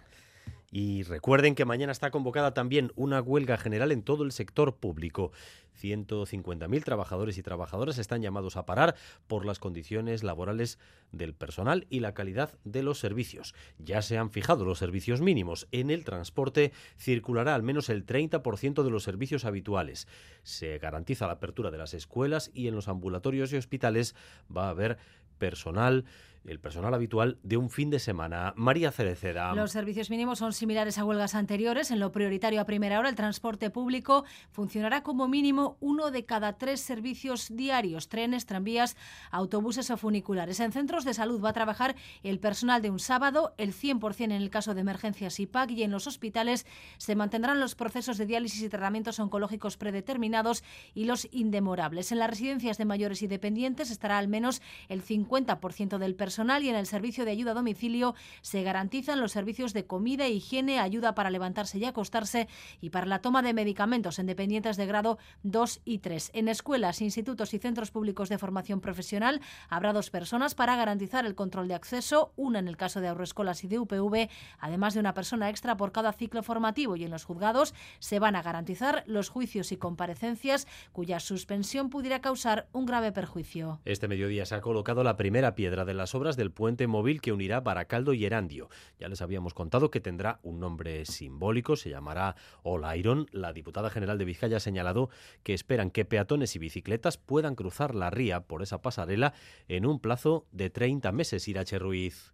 Y recuerden que mañana está convocada también una huelga general en todo el sector público. 150.000 trabajadores y trabajadoras están llamados a parar por las condiciones laborales del personal y la calidad de los servicios. Ya se han fijado los servicios mínimos. En el transporte circulará al menos el 30% de los servicios habituales. Se garantiza la apertura de las escuelas y en los ambulatorios y hospitales va a haber personal el personal habitual de un fin de semana. María Cereceda. Los servicios mínimos son similares a huelgas anteriores. En lo prioritario a primera hora, el transporte público funcionará como mínimo uno de cada tres servicios diarios, trenes, tranvías, autobuses o funiculares. En centros de salud va a trabajar el personal de un sábado, el 100% en el caso de emergencias IPAC y en los hospitales se mantendrán los procesos de diálisis y tratamientos oncológicos predeterminados y los indemorables. En las residencias de mayores y dependientes estará al menos el 50% del personal y en el servicio de ayuda a domicilio se garantizan los servicios de comida, higiene, ayuda para levantarse y acostarse y para la toma de medicamentos en dependientes de grado 2 y 3. En escuelas, institutos y centros públicos de formación profesional habrá dos personas para garantizar el control de acceso, una en el caso de Agroescolas y de UPV, además de una persona extra por cada ciclo formativo y en los juzgados se van a garantizar los juicios y comparecencias cuya suspensión pudiera causar un grave perjuicio. Este mediodía se ha colocado la primera piedra de las obras del puente móvil que unirá Baracaldo y Erandio. Ya les habíamos contado que tendrá un nombre simbólico, se llamará All Iron. La diputada general de Vizcaya ha señalado que esperan que peatones y bicicletas puedan cruzar la ría por esa pasarela en un plazo de 30 meses, Irache Ruiz.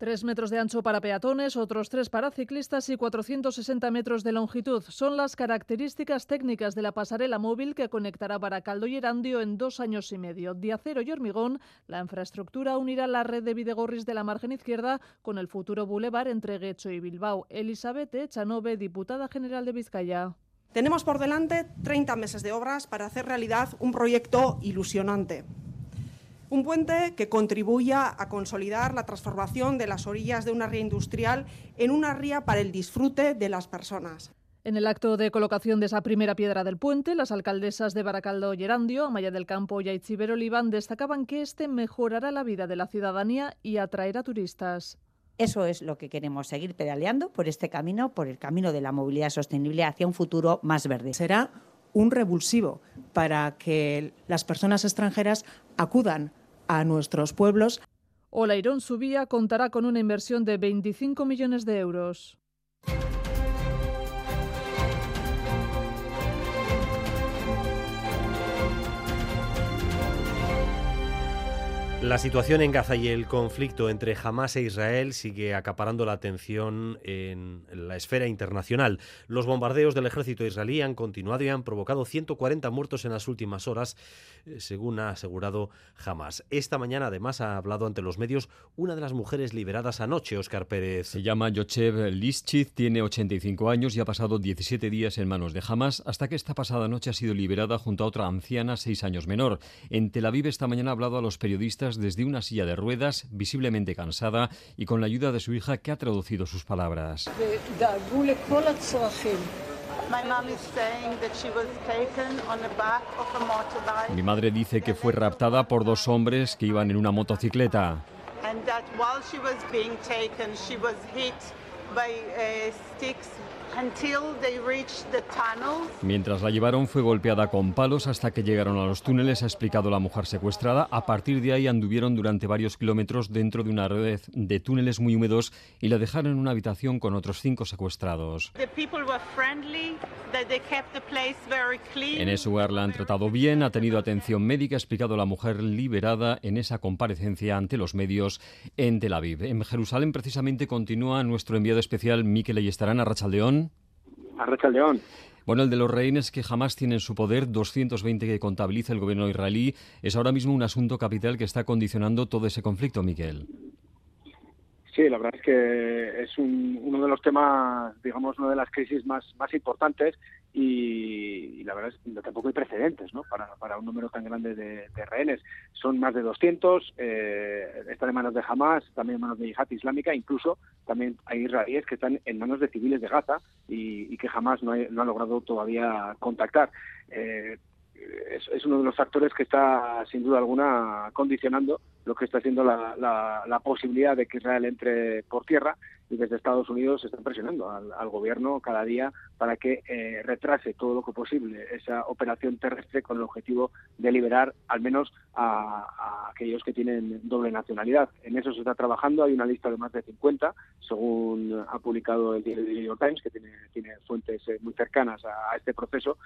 Tres metros de ancho para peatones, otros tres para ciclistas y 460 metros de longitud. Son las características técnicas de la pasarela móvil que conectará Baracaldo y Erandio en dos años y medio. De acero y hormigón, la infraestructura unirá la red de Videgorris de la margen izquierda con el futuro bulevar entre Guecho y Bilbao. Elizabeth Chanove, diputada general de Vizcaya. Tenemos por delante 30 meses de obras para hacer realidad un proyecto ilusionante. Un puente que contribuya a consolidar la transformación de las orillas de una ría industrial en una ría para el disfrute de las personas. En el acto de colocación de esa primera piedra del puente, las alcaldesas de Baracaldo y Erandio, Amaya del Campo y Aichiber Oliván destacaban que este mejorará la vida de la ciudadanía y atraerá turistas. Eso es lo que queremos seguir pedaleando por este camino, por el camino de la movilidad sostenible hacia un futuro más verde. Será un revulsivo para que las personas extranjeras acudan a nuestros pueblos. Olairón Subía contará con una inversión de 25 millones de euros. La situación en Gaza y el conflicto entre Hamas e Israel sigue acaparando la atención en la esfera internacional. Los bombardeos del ejército israelí han continuado y han provocado 140 muertos en las últimas horas, eh, según ha asegurado Hamas. Esta mañana, además, ha hablado ante los medios una de las mujeres liberadas anoche, Oscar Pérez. Se llama Yochev Lischit, tiene 85 años y ha pasado 17 días en manos de Hamas, hasta que esta pasada noche ha sido liberada junto a otra anciana, seis años menor. En Tel Aviv esta mañana ha hablado a los periodistas desde una silla de ruedas, visiblemente cansada y con la ayuda de su hija que ha traducido sus palabras. Mi madre dice que fue raptada por dos hombres que iban en una motocicleta. Mientras la llevaron fue golpeada con palos hasta que llegaron a los túneles, ha explicado la mujer secuestrada. A partir de ahí anduvieron durante varios kilómetros dentro de una red de túneles muy húmedos y la dejaron en una habitación con otros cinco secuestrados. En ese lugar la han tratado bien, ha tenido atención médica, ha explicado la mujer liberada en esa comparecencia ante los medios en Tel Aviv. En Jerusalén precisamente continúa nuestro enviado especial Miquel Ayestarán a Rachaldeón. A León. Bueno, el de los rehenes que jamás tienen su poder, 220 que contabiliza el gobierno israelí, es ahora mismo un asunto capital que está condicionando todo ese conflicto, Miquel. Sí, la verdad es que es uno de los temas, digamos, una de las crisis más, más importantes y, la verdad es que tampoco hay precedentes ¿no? para, un número tan grande de, rehenes. Son más de 200, eh, están en manos de Hamas, también en manos de Yihad Islámica, incluso también hay israelíes que están en manos de civiles de Gaza y, que jamás no, no ha logrado todavía contactar. Eh, es, uno de los factores que está, sin duda alguna, condicionando lo que está haciendo la, la, posibilidad de que Israel entre por tierra y desde Estados Unidos se están presionando al, gobierno cada día para que eh, retrase todo lo que posible esa operación terrestre con el objetivo de liberar al menos a, aquellos que tienen doble nacionalidad. En eso se está trabajando, hay una lista de más de 50, según ha publicado el New York Times, que tiene, tiene fuentes eh, muy cercanas a, a este proceso,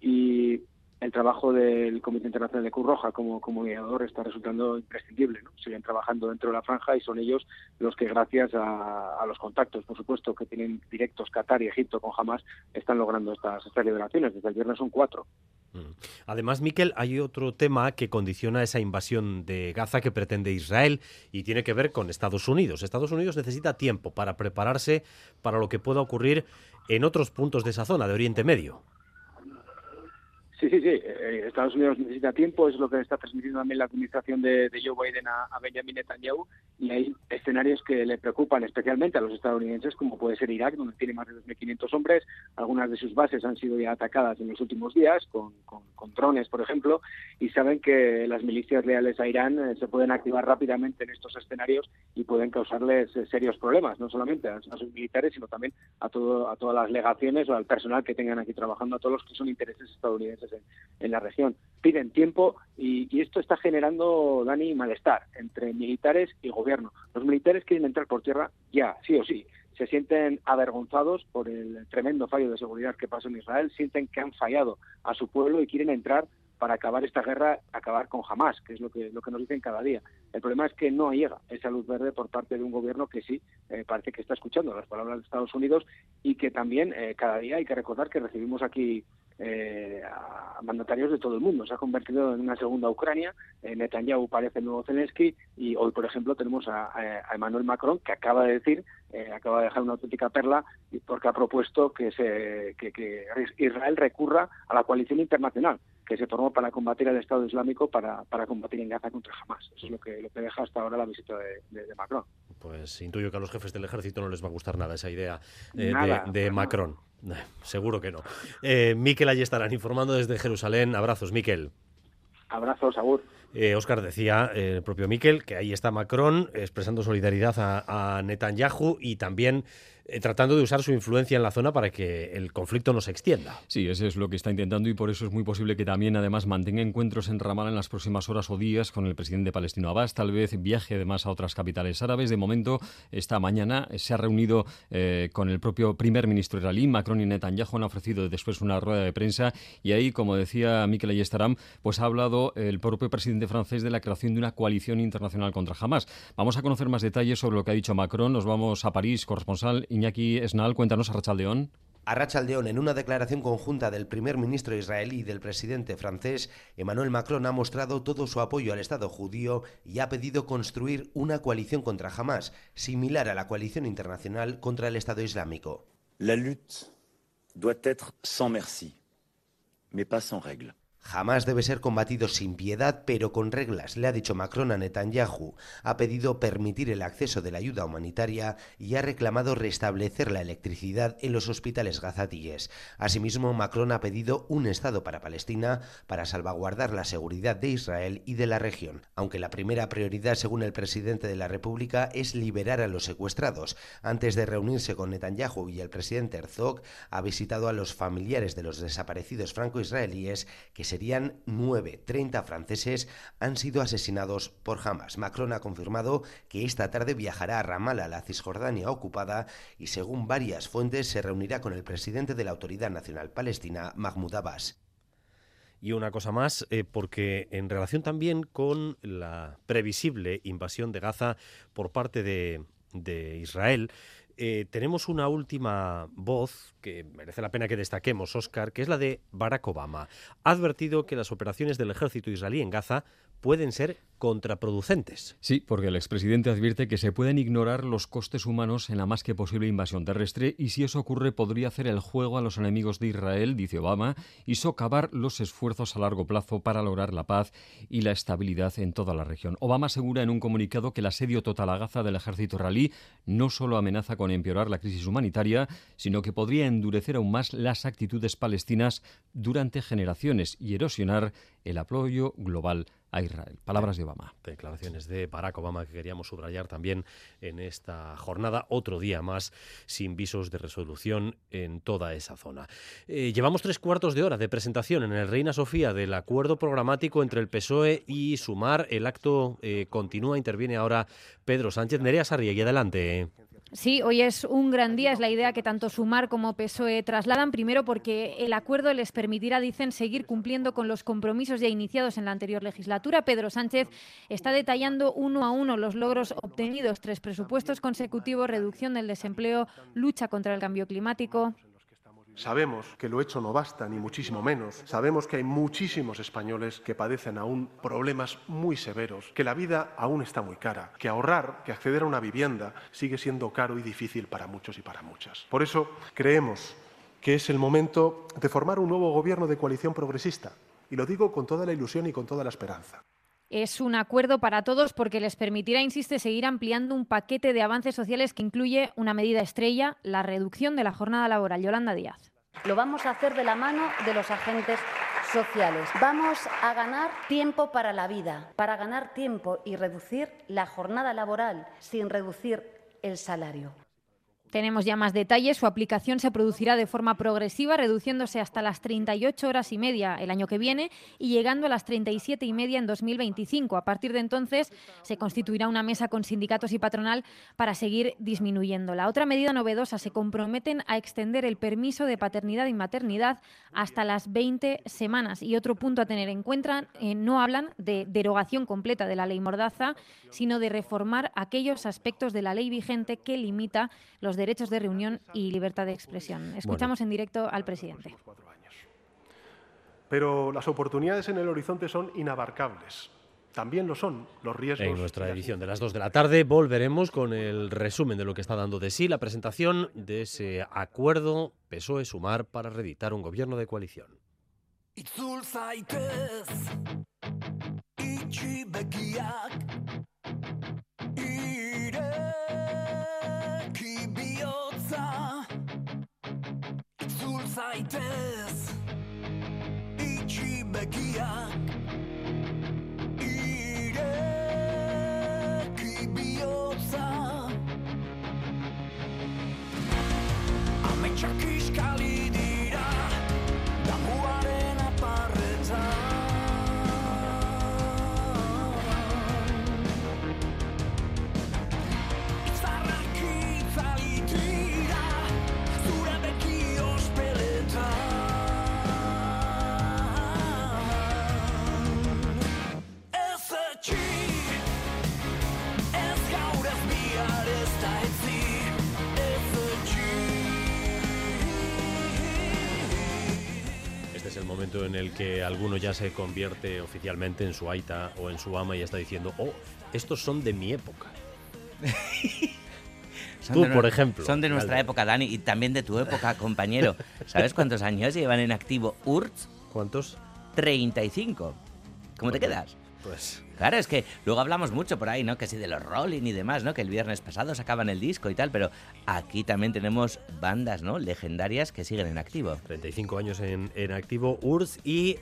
y el trabajo del Comité Internacional de Cruz Roja como, como guiador está resultando imprescindible. Siguen trabajando dentro de la franja y son ellos los que, gracias a, los contactos, por supuesto, que tienen directos Qatar y Egipto con Hamas, están logrando estas, estas liberaciones. Desde el viernes son cuatro. Mm. Además, Miquel, hay otro tema que condiciona esa invasión de Gaza que pretende Israel y tiene que ver con Estados Unidos. Estados Unidos necesita tiempo para prepararse para lo que pueda ocurrir en otros puntos de esa zona de Oriente Medio. Sí, sí, sí. Eh, Estados Unidos necesita tiempo, es lo que está transmitiendo también la administración de, Joe Biden a, Benjamin Netanyahu, y hay escenarios que le preocupan especialmente a los estadounidenses, como puede ser Irak, donde tiene más de 2.500 hombres. Algunas de sus bases han sido ya atacadas en los últimos días, con, drones, por ejemplo, y saben que las milicias leales a Irán eh, se pueden activar rápidamente en estos escenarios y pueden causarles eh, serios problemas, no solamente a, sus militares, sino también a, todo, a todas las legaciones o al personal que tengan aquí trabajando, a todos los que son intereses estadounidenses en, la región. Piden tiempo y, esto está generando, Dani, malestar entre militares y gobierno. Los militares quieren entrar por tierra ya, sí o sí. Se sienten avergonzados por el tremendo fallo de seguridad que pasó en Israel, sienten que han fallado a su pueblo y quieren entrar para acabar esta guerra, acabar con Hamas, que es lo que, lo que nos dicen cada día. El problema es que no llega esa luz verde por parte de un gobierno que sí eh, parece que está escuchando las palabras de Estados Unidos y que también eh, cada día hay que recordar que recibimos aquí eh, a mandatarios de todo el mundo. Se ha convertido en una segunda Ucrania. Eh, Netanyahu parece el nuevo Zelensky y hoy, por ejemplo, tenemos a, Emmanuel Macron que acaba de decir, eh, acaba de dejar una auténtica perla porque ha propuesto que, se, que, Israel recurra a la coalición internacional que se formó para combatir al Estado Islámico para, para combatir en Gaza contra Hamas. Eso es lo que, lo que deja hasta ahora la visita de, Macron. Pues intuyo que a los jefes del ejército no les va a gustar nada esa idea de, de Macron. Seguro que no. Eh, Miquel, allí estarán informando desde Jerusalén. Abrazos, Miquel. Abrazos, Agur. Eh, Oscar decía, eh, el propio Miquel, que ahí está Macron expresando solidaridad a, Netanyahu y también eh, tratando de usar su influencia en la zona para que el conflicto no se extienda. Sí, eso es lo que está intentando y por eso es muy posible que también además mantenga encuentros en Ramallah en las próximas horas o días con el presidente palestino Abbas, tal vez viaje además a otras capitales árabes. De momento, esta mañana se ha reunido eh, con el propio primer ministro israelí, Macron y Netanyahu han ofrecido después una rueda de prensa y ahí, como decía Mikel Ayestaram, pues ha hablado el propio presidente francés de la creación de una coalición internacional contra Hamas. Vamos a conocer más detalles sobre lo que ha dicho Macron. Nos vamos a París, corresponsal Iñaki Esnal, cuéntanos a Rachaldeón. A Rachaldeón, en una declaración conjunta del primer ministro israelí y del presidente francés, Emmanuel Macron ha mostrado todo su apoyo al Estado judío y ha pedido construir una coalición contra Hamas, similar a la coalición internacional contra el Estado Islámico. La lutte doit être sans merci, mais pas sans règles. Jamás debe ser combatido sin piedad, pero con reglas, le ha dicho Macron a Netanyahu. Ha pedido permitir el acceso de la ayuda humanitaria y ha reclamado restablecer la electricidad en los hospitales gazatíes. Asimismo, Macron ha pedido un Estado para Palestina para salvaguardar la seguridad de Israel y de la región, aunque la primera prioridad, según el presidente de la República, es liberar a los secuestrados. Antes de reunirse con Netanyahu y el presidente Herzog, ha visitado a los familiares de los desaparecidos franco-israelíes que serían nueve, 30 franceses han sido asesinados por Hamas. Macron ha confirmado que esta tarde viajará a Ramallah, la Cisjordania ocupada, y según varias fuentes se reunirá con el presidente de la Autoridad Nacional Palestina, Mahmoud Abbas. Y una cosa más, eh, porque en relación también con la previsible invasión de Gaza por parte de, de Israel, eh, tenemos una última voz que merece la pena que destaquemos, Oscar, que es la de Barack Obama. Ha advertido que las operaciones del ejército israelí en Gaza pueden ser contraproducentes. Sí, porque el expresidente advierte que se pueden ignorar los costes humanos en la más que posible invasión terrestre y si eso ocurre podría hacer el juego a los enemigos de Israel, dice Obama, y socavar los esfuerzos a largo plazo para lograr la paz y la estabilidad en toda la región. Obama asegura en un comunicado que el asedio total a Gaza del ejército israelí no solo amenaza con empeorar la crisis humanitaria, sino que podría endurecer aún más las actitudes palestinas durante generaciones y erosionar el apoyo global a Israel. Palabras de Obama. Declaraciones de Barack Obama que queríamos subrayar también en esta jornada, otro día más sin visos de resolución en toda esa zona. Eh, llevamos tres cuartos de hora de presentación en el Reina Sofía del acuerdo programático entre el PSOE y Sumar. El acto eh, continúa, interviene ahora Pedro Sánchez. Nerea Sarriegui, adelante. Sí, hoy es un gran día, es la idea que tanto Sumar como PSOE trasladan, primero porque el acuerdo les permitirá, dicen, seguir cumpliendo con los compromisos ya iniciados en la anterior legislatura. Pedro Sánchez está detallando uno a uno los logros obtenidos, tres presupuestos consecutivos, reducción del desempleo, lucha contra el cambio climático. Sabemos que lo hecho no basta, ni muchísimo menos. Sabemos que hay muchísimos españoles que padecen aún problemas muy severos, que la vida aún está muy cara, que ahorrar, que acceder a una vivienda sigue siendo caro y difícil para muchos y para muchas. Por eso creemos que es el momento de formar un nuevo gobierno de coalición progresista. Y lo digo con toda la ilusión y con toda la esperanza. Es un acuerdo para todos porque les permitirá, insiste, seguir ampliando un paquete de avances sociales que incluye una medida estrella, la reducción de la jornada laboral. Yolanda Díaz. Lo vamos a hacer de la mano de los agentes sociales. Vamos a ganar tiempo para la vida, para ganar tiempo y reducir la jornada laboral sin reducir el salario. Tenemos ya más detalles. Su aplicación se producirá de forma progresiva, reduciéndose hasta las 38 horas y media el año que viene y llegando a las 37 y media en 2025. A partir de entonces se constituirá una mesa con sindicatos y patronal para seguir disminuyendo. La otra medida novedosa se comprometen a extender el permiso de paternidad y maternidad hasta las 20 semanas. Y otro punto a tener en cuenta, eh, no hablan de derogación completa de la ley Mordaza, sino de reformar aquellos aspectos de la ley vigente que limita los derechos de reunión y libertad de expresión. Escuchamos en directo al presidente. Pero las oportunidades en el horizonte son inabarcables. También lo son los riesgos. En nuestra edición de las 2 de la tarde volveremos con el resumen de lo que está dando de sí la presentación de ese acuerdo PSOE-Sumar para reeditar un gobierno de coalición. Zaitez. Itxi begiak momento en el que alguno ya se convierte oficialmente en su aita o en su ama y está diciendo, oh, estos son de mi época. (laughs) Tú, por ejemplo. Son de nuestra época, Dani, y también de tu época, compañero. (laughs) ¿Sabes cuántos años llevan en activo URTS? ¿Cuántos? 35. ¿Cómo te quedas? Pues Claro, es que luego hablamos mucho por ahí, ¿no? Que sí de los Rolling y demás, ¿no? Que el viernes pasado sacaban el disco y tal, pero aquí también tenemos bandas, ¿no? Legendarias que siguen en activo. 35 años en, en activo, URSS y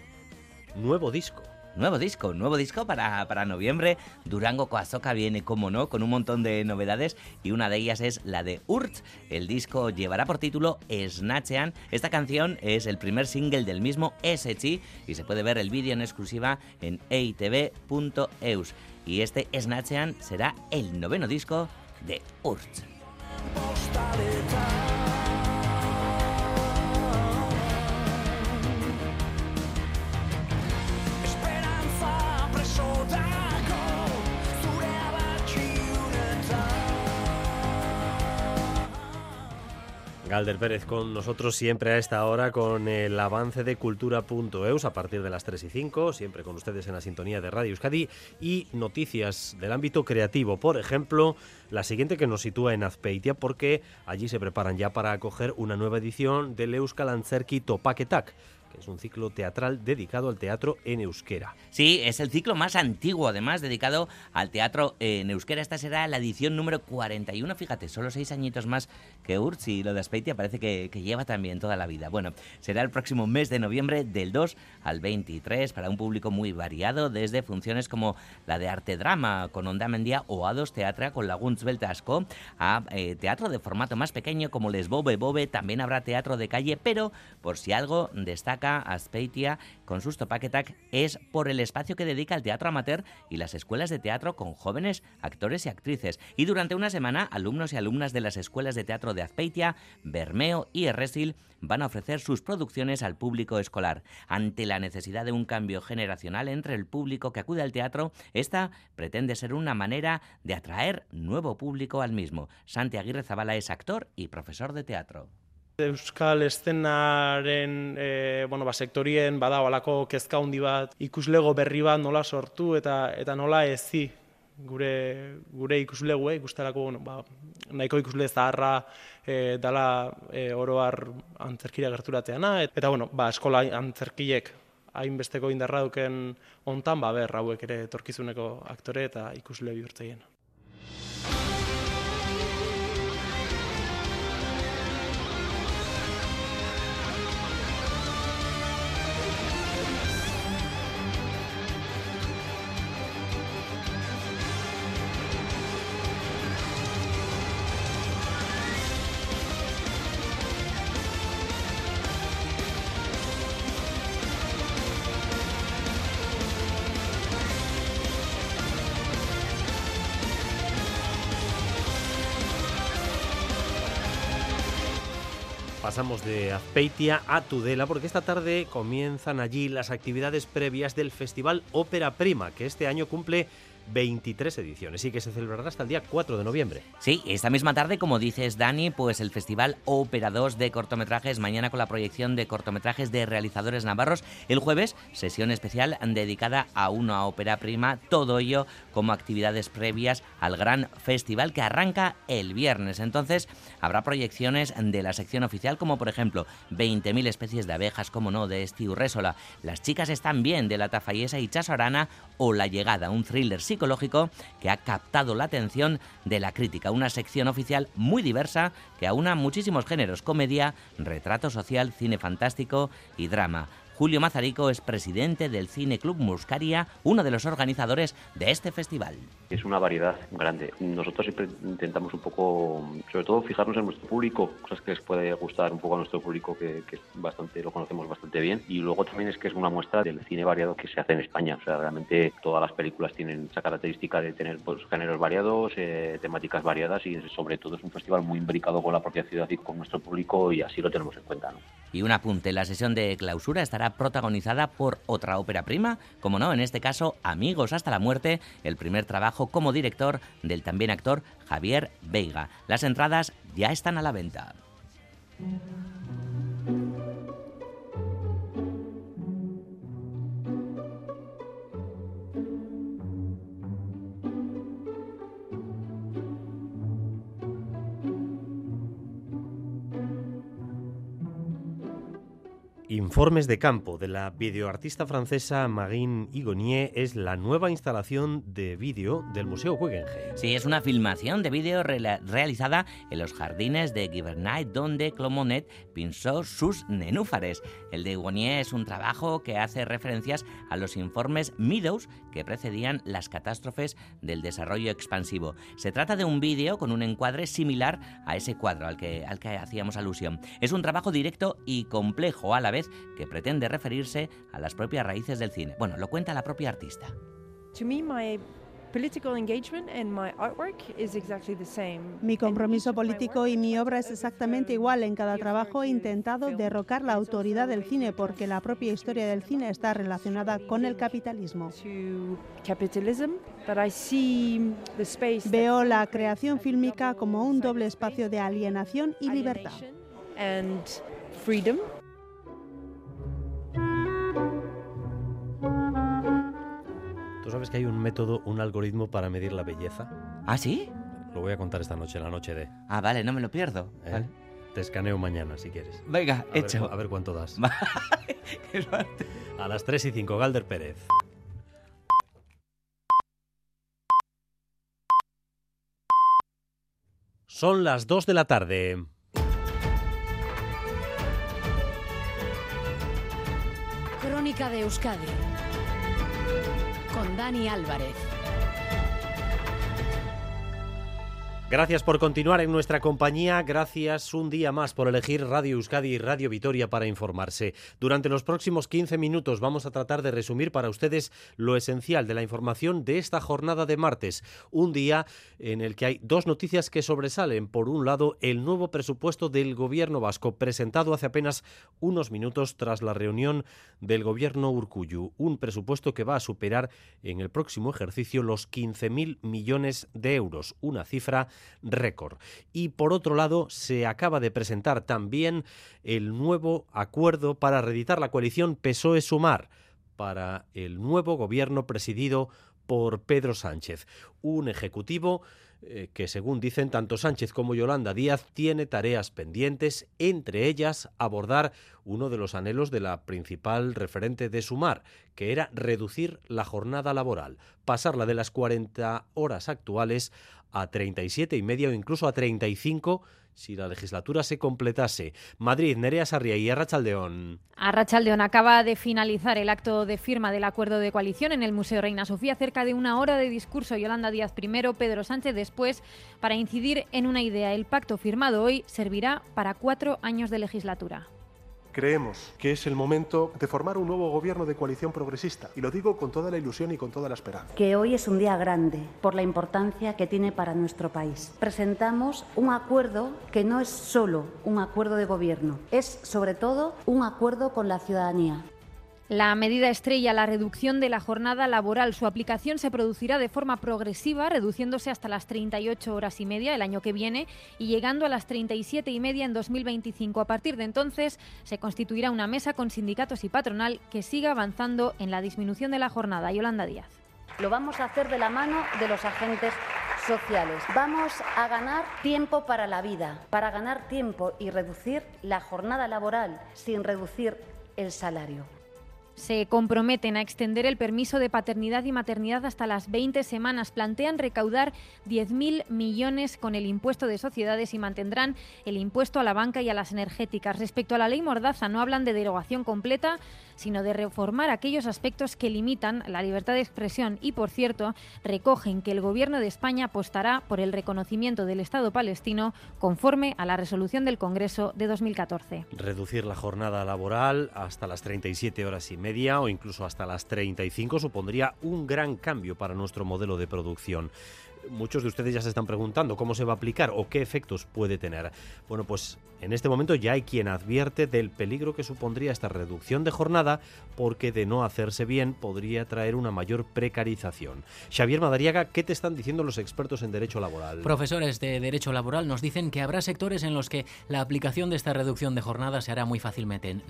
nuevo disco. Nuevo disco, nuevo disco para, para noviembre. Durango Coazoca viene, como no, con un montón de novedades y una de ellas es la de Urt. El disco llevará por título Snatchean. Esta canción es el primer single del mismo SG y se puede ver el vídeo en exclusiva en eitv.eus. Y este Snatchean será el noveno disco de Urt. Galder Pérez con nosotros siempre a esta hora con el avance de cultura.eus a partir de las 3 y 5, siempre con ustedes en la sintonía de Radio Euskadi y noticias del ámbito creativo. Por ejemplo, la siguiente que nos sitúa en Azpeitia porque allí se preparan ya para acoger una nueva edición del Euskal Antzerki Topaketak que es un ciclo teatral dedicado al teatro en euskera. Sí, es el ciclo más antiguo, además, dedicado al teatro en euskera. Esta será la edición número 41, fíjate, solo seis añitos más que Urz y lo de Aspeitia parece que, que, lleva también toda la vida. Bueno, será el próximo mes de noviembre, del 2 al 23, para un público muy variado, desde funciones como la de arte drama con Onda Mendia o A2 Teatra con Laguns Beltasco, a eh, teatro de formato más pequeño como Les Bobe Bobe, también habrá teatro de calle, pero por si algo destaca Aspeitia con sus Topaketak es por el espacio que dedica al teatro amateur y las escuelas de teatro con jóvenes actores y actrices. Y durante una semana, alumnos y alumnas de las escuelas de teatro de Azpeitia, Bermeo y Erresil van a ofrecer sus producciones al público escolar. Ante la necesidad de un cambio generacional entre el público que acude al teatro, esta pretende ser una manera de atraer nuevo público al mismo. Santi Aguirre Zabala es actor y profesor de teatro. Euskal eszenaren e, bueno, ba, sektorien bada alako kezka handi bat ikuslego berri bat nola sortu eta eta nola ezi gure gure ikuslegue ikustelako bueno, ba, nahiko ikusle zaharra e, dala e, oroar antzerkira gerturateana eta bueno, ba, eskola antzerkiek hainbesteko indarra duken hontan ba ber hauek ere etorkizuneko aktore eta ikusle bihurtzeien. Pasamos de Azpeitia a Tudela porque esta tarde comienzan allí las actividades previas del Festival Ópera Prima, que este año cumple 23 ediciones y que se celebrará hasta el día 4 de noviembre. Sí, esta misma tarde, como dices Dani, pues el Festival Ópera 2 de cortometrajes, mañana con la proyección de cortometrajes de realizadores navarros, el jueves sesión especial dedicada a una ópera prima, todo ello como actividades previas al gran festival que arranca el viernes. Entonces, habrá proyecciones de la sección oficial como por ejemplo 20.000 especies de abejas, como no, de Estiu Résola, Las chicas están bien de la Tafayesa y Chaso Arana o La llegada, un thriller psicológico que ha captado la atención de la crítica. Una sección oficial muy diversa que aúna muchísimos géneros, comedia, retrato social, cine fantástico y drama. Julio Mazarico es presidente del Cine Club Muscaria, uno de los organizadores de este festival. Es una variedad grande. Nosotros siempre intentamos un poco, sobre todo, fijarnos en nuestro público, cosas que les puede gustar un poco a nuestro público, que, que bastante lo conocemos bastante bien. Y luego también es que es una muestra del cine variado que se hace en España. O sea, realmente todas las películas tienen esa característica de tener pues, géneros variados, eh, temáticas variadas y sobre todo es un festival muy imbricado con la propia ciudad y con nuestro público y así lo tenemos en cuenta. Y un apunte, la sesión de clausura estará protagonizada por otra ópera prima, como no, en este caso Amigos hasta la muerte, el primer trabajo como director del también actor Javier Veiga. Las entradas ya están a la venta. Informes de campo de la videoartista francesa Marine Higonier es la nueva instalación de vídeo del Museo Guggenheim. Sí, es una filmación de vídeo realizada en los jardines de Giverny, donde Clomonet pinzó sus nenúfares. El de Higonier es un trabajo que hace referencias a los informes Meadows que precedían las catástrofes del desarrollo expansivo. Se trata de un vídeo con un encuadre similar a ese cuadro al que, al que hacíamos alusión. Es un trabajo directo y complejo a la vez que pretende referirse a las propias raíces del cine. Bueno, lo cuenta la propia artista. Mi compromiso político y mi obra es exactamente igual. En cada trabajo he intentado derrocar la autoridad del cine porque la propia historia del cine está relacionada con el capitalismo. Veo la creación fílmica como un doble espacio de alienación y libertad. Sabes que hay un método, un algoritmo para medir la belleza? ¿Ah, sí? Lo voy a contar esta noche, la noche de. Ah, vale, no me lo pierdo. ¿Eh? Te escaneo mañana si quieres. Venga, hecho. a ver cuánto das. (laughs) a las 3 y 5, Galder Pérez. Son las 2 de la tarde. Crónica de Euskadi con Dani Álvarez. Gracias por continuar en nuestra compañía, gracias un día más por elegir Radio Euskadi y Radio Vitoria para informarse. Durante los próximos 15 minutos vamos a tratar de resumir para ustedes lo esencial de la información de esta jornada de martes, un día en el que hay dos noticias que sobresalen. Por un lado, el nuevo presupuesto del gobierno vasco presentado hace apenas unos minutos tras la reunión del gobierno Urcuyu, un presupuesto que va a superar en el próximo ejercicio los 15.000 millones de euros, una cifra récord. Y por otro lado, se acaba de presentar también el nuevo acuerdo para reeditar la coalición PSOE-Sumar para el nuevo gobierno presidido por Pedro Sánchez, un ejecutivo eh, que según dicen tanto Sánchez como Yolanda Díaz tiene tareas pendientes, entre ellas abordar uno de los anhelos de la principal referente de Sumar, que era reducir la jornada laboral, pasarla de las 40 horas actuales a 37 y media o incluso a 35 si la legislatura se completase. Madrid, Nerea Sarria y Arrachaldeón. Arrachaldeón acaba de finalizar el acto de firma del acuerdo de coalición en el Museo Reina Sofía, cerca de una hora de discurso. Yolanda Díaz primero, Pedro Sánchez después, para incidir en una idea. El pacto firmado hoy servirá para cuatro años de legislatura. Creemos que es el momento de formar un nuevo gobierno de coalición progresista, y lo digo con toda la ilusión y con toda la esperanza. Que hoy es un día grande por la importancia que tiene para nuestro país. Presentamos un acuerdo que no es solo un acuerdo de gobierno, es sobre todo un acuerdo con la ciudadanía. La medida estrella, la reducción de la jornada laboral. Su aplicación se producirá de forma progresiva, reduciéndose hasta las 38 horas y media el año que viene y llegando a las 37 y media en 2025. A partir de entonces se constituirá una mesa con sindicatos y patronal que siga avanzando en la disminución de la jornada. Yolanda Díaz. Lo vamos a hacer de la mano de los agentes sociales. Vamos a ganar tiempo para la vida, para ganar tiempo y reducir la jornada laboral sin reducir el salario se comprometen a extender el permiso de paternidad y maternidad hasta las 20 semanas. Plantean recaudar 10.000 millones con el impuesto de sociedades y mantendrán el impuesto a la banca y a las energéticas. Respecto a la ley Mordaza, no hablan de derogación completa, sino de reformar aquellos aspectos que limitan la libertad de expresión y, por cierto, recogen que el Gobierno de España apostará por el reconocimiento del Estado palestino conforme a la resolución del Congreso de 2014. Reducir la jornada laboral hasta las 37 horas y media o incluso hasta las 35 supondría un gran cambio para nuestro modelo de producción muchos de ustedes ya se están preguntando cómo se va a aplicar o qué efectos puede tener. Bueno, pues en este momento ya hay quien advierte del peligro que supondría esta reducción de jornada porque de no hacerse bien podría traer una mayor precarización. Xavier Madariaga, ¿qué te están diciendo los expertos en derecho laboral? Profesores de derecho laboral nos dicen que habrá sectores en los que la aplicación de esta reducción de jornada se hará muy fácilmente.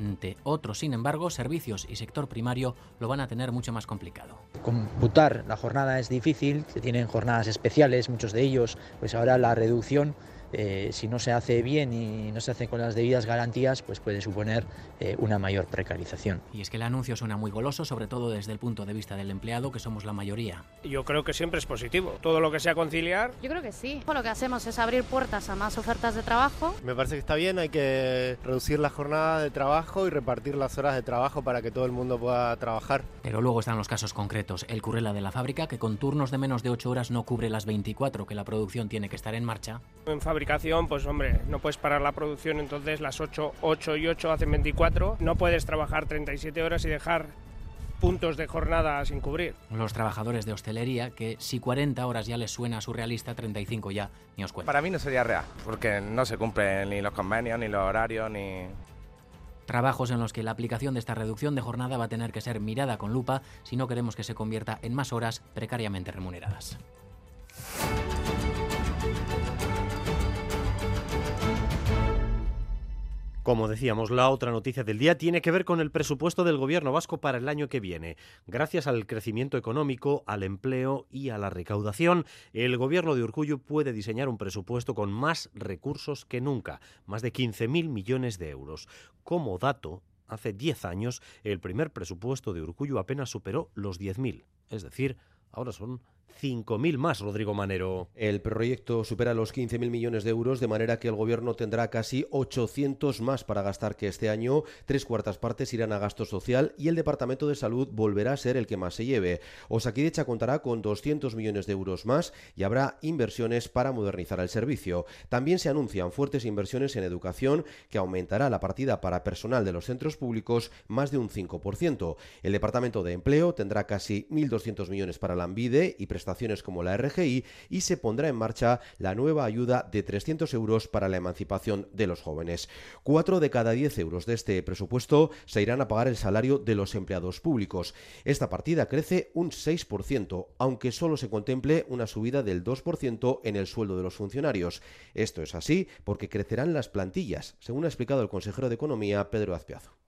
Otros, sin embargo, servicios y sector primario lo van a tener mucho más complicado. Computar la jornada es difícil, se tienen jornadas especiales, muchos de ellos, pues ahora la reducción eh, si no se hace bien y no se hace con las debidas garantías, pues puede suponer eh, una mayor precarización. Y es que el anuncio suena muy goloso, sobre todo desde el punto de vista del empleado, que somos la mayoría. Yo creo que siempre es positivo. Todo lo que sea conciliar. Yo creo que sí. Lo que hacemos es abrir puertas a más ofertas de trabajo. Me parece que está bien, hay que reducir la jornada de trabajo y repartir las horas de trabajo para que todo el mundo pueda trabajar. Pero luego están los casos concretos. El currela de la fábrica, que con turnos de menos de 8 horas no cubre las 24 que la producción tiene que estar en marcha. En fabricación, pues hombre, no puedes parar la producción, entonces las 8, 8 y 8 hacen 24. No puedes trabajar 37 horas y dejar puntos de jornada sin cubrir. Los trabajadores de hostelería, que si 40 horas ya les suena surrealista, 35 ya ni os cuento. Para mí no sería real, porque no se cumplen ni los convenios, ni los horarios, ni... Trabajos en los que la aplicación de esta reducción de jornada va a tener que ser mirada con lupa si no queremos que se convierta en más horas precariamente remuneradas. Como decíamos, la otra noticia del día tiene que ver con el presupuesto del gobierno vasco para el año que viene. Gracias al crecimiento económico, al empleo y a la recaudación, el gobierno de Urcullu puede diseñar un presupuesto con más recursos que nunca, más de 15.000 millones de euros. Como dato, hace 10 años el primer presupuesto de Urcullu apenas superó los 10.000, es decir, ahora son 5.000 más, Rodrigo Manero. El proyecto supera los 15.000 millones de euros, de manera que el Gobierno tendrá casi 800 más para gastar que este año. Tres cuartas partes irán a gasto social y el Departamento de Salud volverá a ser el que más se lleve. Osakidecha contará con 200 millones de euros más y habrá inversiones para modernizar el servicio. También se anuncian fuertes inversiones en educación, que aumentará la partida para personal de los centros públicos más de un 5%. El Departamento de Empleo tendrá casi 1.200 millones para la ANVIDE y prestaciones como la RGI y se pondrá en marcha la nueva ayuda de 300 euros para la emancipación de los jóvenes. Cuatro de cada diez euros de este presupuesto se irán a pagar el salario de los empleados públicos. Esta partida crece un 6%, aunque solo se contemple una subida del 2% en el sueldo de los funcionarios. Esto es así porque crecerán las plantillas, según ha explicado el consejero de Economía, Pedro Azpiazo.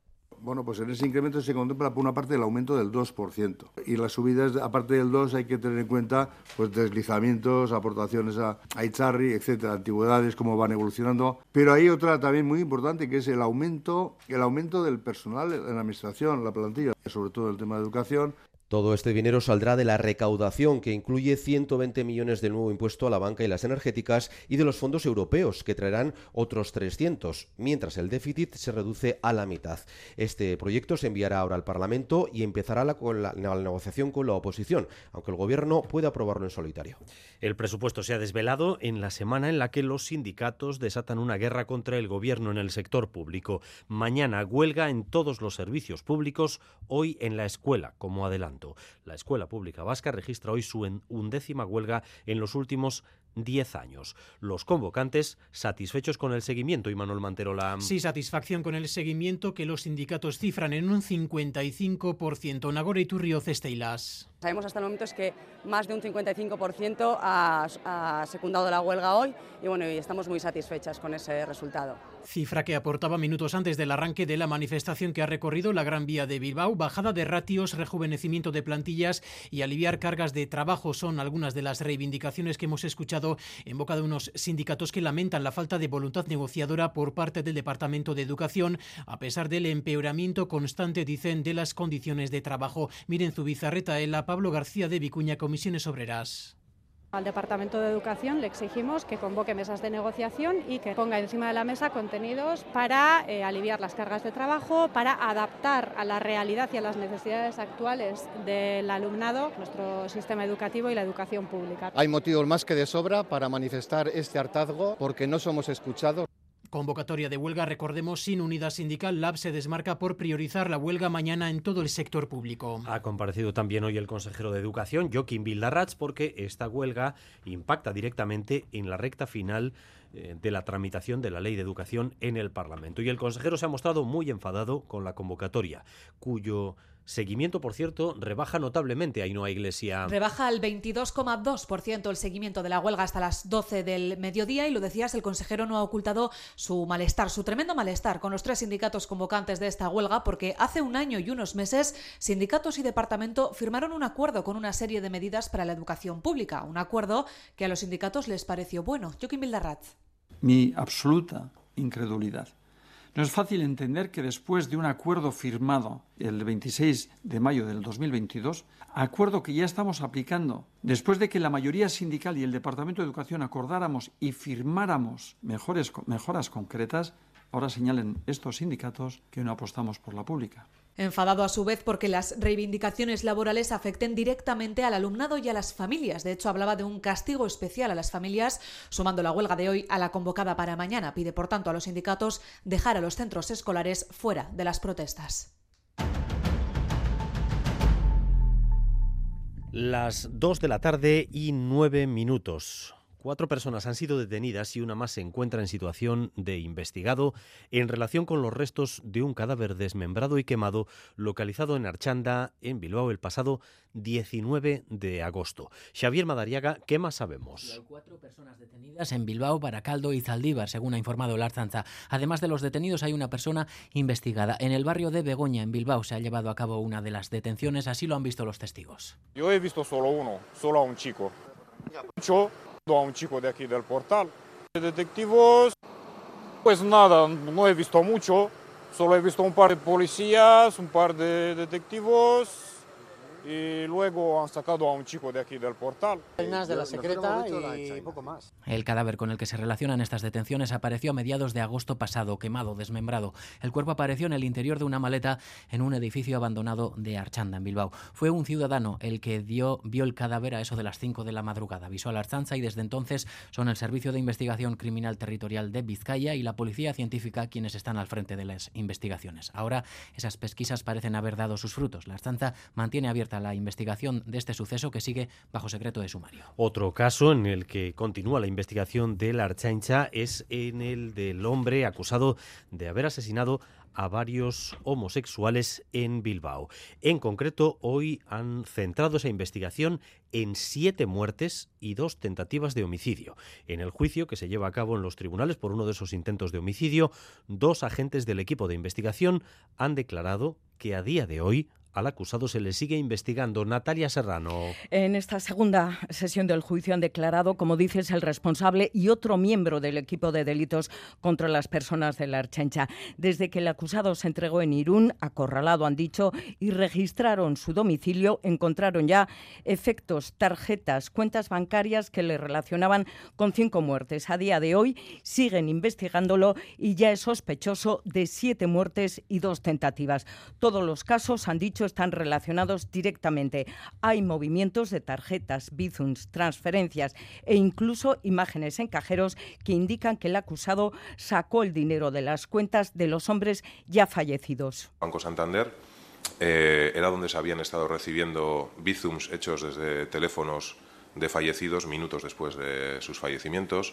Bueno, pues en ese incremento se contempla por una parte el aumento del 2%. Y las subidas, aparte del 2, hay que tener en cuenta pues deslizamientos, aportaciones a, a Icharri, etcétera, antigüedades, cómo van evolucionando. Pero hay otra también muy importante que es el aumento, el aumento del personal en la administración, la plantilla, sobre todo el tema de educación, todo este dinero saldrá de la recaudación, que incluye 120 millones del nuevo impuesto a la banca y las energéticas, y de los fondos europeos, que traerán otros 300, mientras el déficit se reduce a la mitad. Este proyecto se enviará ahora al Parlamento y empezará la, negociación con la oposición, aunque el Gobierno puede aprobarlo en solitario. El presupuesto se ha desvelado en la semana en la que los sindicatos desatan una guerra contra el Gobierno en el sector público. Mañana huelga en todos los servicios públicos, hoy en la escuela, como adelanto. La Escuela Pública Vasca registra hoy su undécima huelga en los últimos 10 años. Los convocantes satisfechos con el seguimiento y Manuel Manterola. Sí, satisfacción con el seguimiento que los sindicatos cifran en un 55%. Nagore Iturrio Cesteilas. Sabemos hasta el momento es que más de un 55% ha, ha, secundado la huelga hoy y bueno, y estamos muy satisfechas con ese resultado. Cifra que aportaba minutos antes del arranque de la manifestación que ha recorrido la Gran Vía de Bilbao. Bajada de ratios, rejuvenecimiento de plantillas y aliviar cargas de trabajo son algunas de las reivindicaciones que hemos escuchado en boca de unos sindicatos que lamentan la falta de voluntad negociadora por parte del Departamento de Educación, a pesar del empeoramiento constante, dicen, de las condiciones de trabajo. Miren Zubizarreta, la Pablo García de Vicuña, Comisiones Obreras. Al Departamento de Educación le exigimos que convoque mesas de negociación y que ponga encima de la mesa contenidos para eh, aliviar las cargas de trabajo, para adaptar a la realidad y a las necesidades actuales del alumnado nuestro sistema educativo y la educación pública. Hay motivos más que de sobra para manifestar este hartazgo porque no somos escuchados. Convocatoria de huelga, recordemos, sin unidad sindical, LAB se desmarca por priorizar la huelga mañana en todo el sector público. Ha comparecido también hoy el consejero de Educación, Joaquín Vildarrats, porque esta huelga impacta directamente en la recta final eh, de la tramitación de la ley de educación en el Parlamento. Y el consejero se ha mostrado muy enfadado con la convocatoria, cuyo Seguimiento, por cierto, rebaja notablemente a Ainhoa Iglesia. Rebaja al 22,2% el seguimiento de la huelga hasta las 12 del mediodía y lo decías, el consejero no ha ocultado su malestar, su tremendo malestar con los tres sindicatos convocantes de esta huelga porque hace un año y unos meses sindicatos y departamento firmaron un acuerdo con una serie de medidas para la educación pública, un acuerdo que a los sindicatos les pareció bueno. Joaquín Bildarratz. Mi absoluta incredulidad. No es fácil entender que después de un acuerdo firmado el 26 de mayo del 2022, acuerdo que ya estamos aplicando, después de que la mayoría sindical y el Departamento de Educación acordáramos y firmáramos mejores, mejoras concretas, ahora señalen estos sindicatos que no apostamos por la pública. Enfadado a su vez porque las reivindicaciones laborales afecten directamente al alumnado y a las familias. De hecho, hablaba de un castigo especial a las familias, sumando la huelga de hoy a la convocada para mañana. Pide, por tanto, a los sindicatos dejar a los centros escolares fuera de las protestas. Las 2 de la tarde y 9 minutos. Cuatro personas han sido detenidas y una más se encuentra en situación de investigado en relación con los restos de un cadáver desmembrado y quemado localizado en Archanda, en Bilbao, el pasado 19 de agosto. Xavier Madariaga, ¿qué más sabemos? Hay cuatro personas detenidas en Bilbao, Baracaldo y Zaldívar, según ha informado la Arzanza. Además de los detenidos, hay una persona investigada. En el barrio de Begoña, en Bilbao, se ha llevado a cabo una de las detenciones, así lo han visto los testigos. Yo he visto solo uno, solo a un chico. Yo a un chico de aquí del portal. Detectivos, pues nada, no he visto mucho, solo he visto un par de policías, un par de detectivos y luego han sacado a un chico de aquí del portal. de la secreta y poco más. El cadáver con el que se relacionan estas detenciones apareció a mediados de agosto pasado, quemado, desmembrado. El cuerpo apareció en el interior de una maleta en un edificio abandonado de Archanda, en Bilbao. Fue un ciudadano el que dio, vio el cadáver a eso de las 5 de la madrugada. Avisó a la Archanza y desde entonces son el Servicio de Investigación Criminal Territorial de Vizcaya y la Policía Científica quienes están al frente de las investigaciones. Ahora esas pesquisas parecen haber dado sus frutos. La Archanza mantiene abierta la investigación de este suceso que sigue bajo secreto de sumario. Otro caso en el que continúa la investigación de la Archancha es en el del hombre acusado de haber asesinado a varios homosexuales en Bilbao. En concreto, hoy han centrado esa investigación en siete muertes y dos tentativas de homicidio. En el juicio que se lleva a cabo en los tribunales por uno de esos intentos de homicidio, dos agentes del equipo de investigación han declarado que a día de hoy al acusado se le sigue investigando. Natalia Serrano. En esta segunda sesión del juicio han declarado, como dices, el responsable y otro miembro del equipo de delitos contra las personas de la Archencha. Desde que el acusado se entregó en Irún, acorralado han dicho, y registraron su domicilio, encontraron ya efectos, tarjetas, cuentas bancarias que le relacionaban con cinco muertes. A día de hoy siguen investigándolo y ya es sospechoso de siete muertes y dos tentativas. Todos los casos han dicho están relacionados directamente. Hay movimientos de tarjetas, bizums, transferencias e incluso imágenes en cajeros que indican que el acusado sacó el dinero de las cuentas de los hombres ya fallecidos. Banco Santander eh, era donde se habían estado recibiendo bizums hechos desde teléfonos de fallecidos minutos después de sus fallecimientos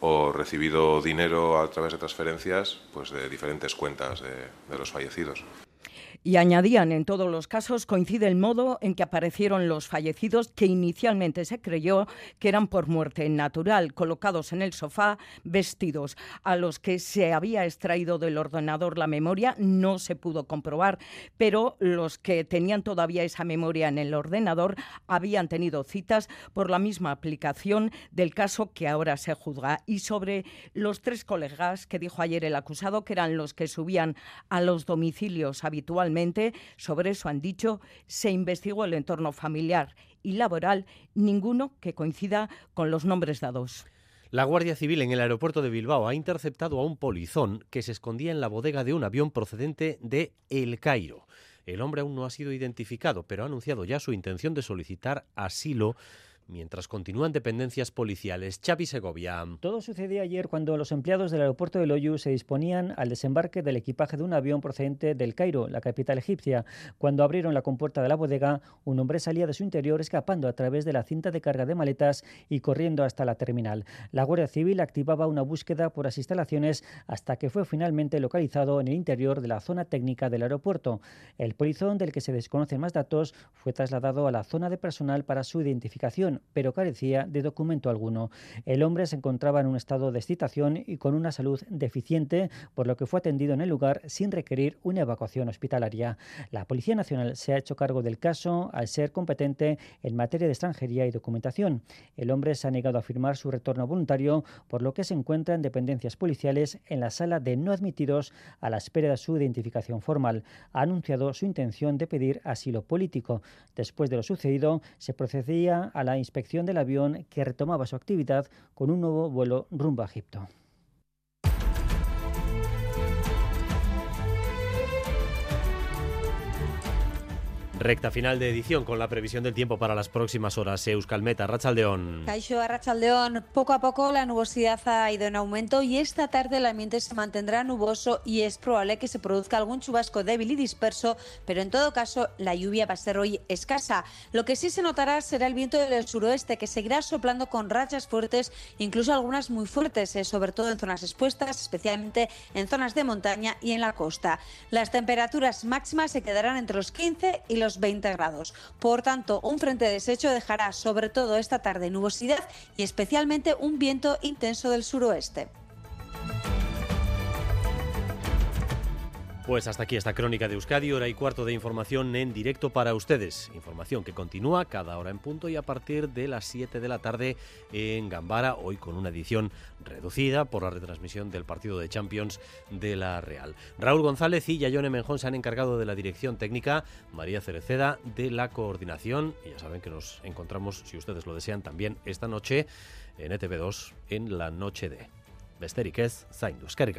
o recibido dinero a través de transferencias pues de diferentes cuentas de los fallecidos. Y añadían, en todos los casos coincide el modo en que aparecieron los fallecidos, que inicialmente se creyó que eran por muerte natural, colocados en el sofá, vestidos, a los que se había extraído del ordenador la memoria, no se pudo comprobar, pero los que tenían todavía esa memoria en el ordenador habían tenido citas por la misma aplicación del caso que ahora se juzga. Y sobre los tres colegas que dijo ayer el acusado, que eran los que subían a los domicilios habitualmente, sobre eso han dicho, se investigó el entorno familiar y laboral, ninguno que coincida con los nombres dados. La Guardia Civil en el aeropuerto de Bilbao ha interceptado a un polizón que se escondía en la bodega de un avión procedente de El Cairo. El hombre aún no ha sido identificado, pero ha anunciado ya su intención de solicitar asilo mientras continúan dependencias policiales. Xavi Segovia. Todo sucedió ayer cuando los empleados del aeropuerto de Loyu se disponían al desembarque del equipaje de un avión procedente del Cairo, la capital egipcia. Cuando abrieron la compuerta de la bodega, un hombre salía de su interior escapando a través de la cinta de carga de maletas y corriendo hasta la terminal. La Guardia Civil activaba una búsqueda por las instalaciones hasta que fue finalmente localizado en el interior de la zona técnica del aeropuerto. El polizón, del que se desconocen más datos, fue trasladado a la zona de personal para su identificación pero carecía de documento alguno. El hombre se encontraba en un estado de excitación y con una salud deficiente, por lo que fue atendido en el lugar sin requerir una evacuación hospitalaria. La Policía Nacional se ha hecho cargo del caso al ser competente en materia de extranjería y documentación. El hombre se ha negado a firmar su retorno voluntario, por lo que se encuentra en dependencias policiales en la sala de no admitidos a la espera de su identificación formal. Ha anunciado su intención de pedir asilo político. Después de lo sucedido, se procedía a la inspección del avión que retomaba su actividad con un nuevo vuelo rumbo a Egipto. Recta final de edición con la previsión del tiempo para las próximas horas. Euskalmeta, Rachaldeón. Caixo Rachaldeón, poco a poco la nubosidad ha ido en aumento y esta tarde el ambiente se mantendrá nuboso y es probable que se produzca algún chubasco débil y disperso, pero en todo caso la lluvia va a ser hoy escasa. Lo que sí se notará será el viento del suroeste que seguirá soplando con rachas fuertes, incluso algunas muy fuertes, eh, sobre todo en zonas expuestas, especialmente en zonas de montaña y en la costa. Las temperaturas máximas se quedarán entre los 15 y los 20 grados. Por tanto, un frente de desecho dejará sobre todo esta tarde nubosidad y especialmente un viento intenso del suroeste. Pues hasta aquí esta crónica de Euskadi, hora y cuarto de información en directo para ustedes. Información que continúa cada hora en punto y a partir de las 7 de la tarde en Gambara, hoy con una edición reducida por la retransmisión del partido de Champions de la Real. Raúl González y Yayone Menjón se han encargado de la dirección técnica, María Cereceda de la coordinación. Y ya saben que nos encontramos, si ustedes lo desean, también esta noche en ETV2 en la noche de Besterik ez, zaindu, eskerrik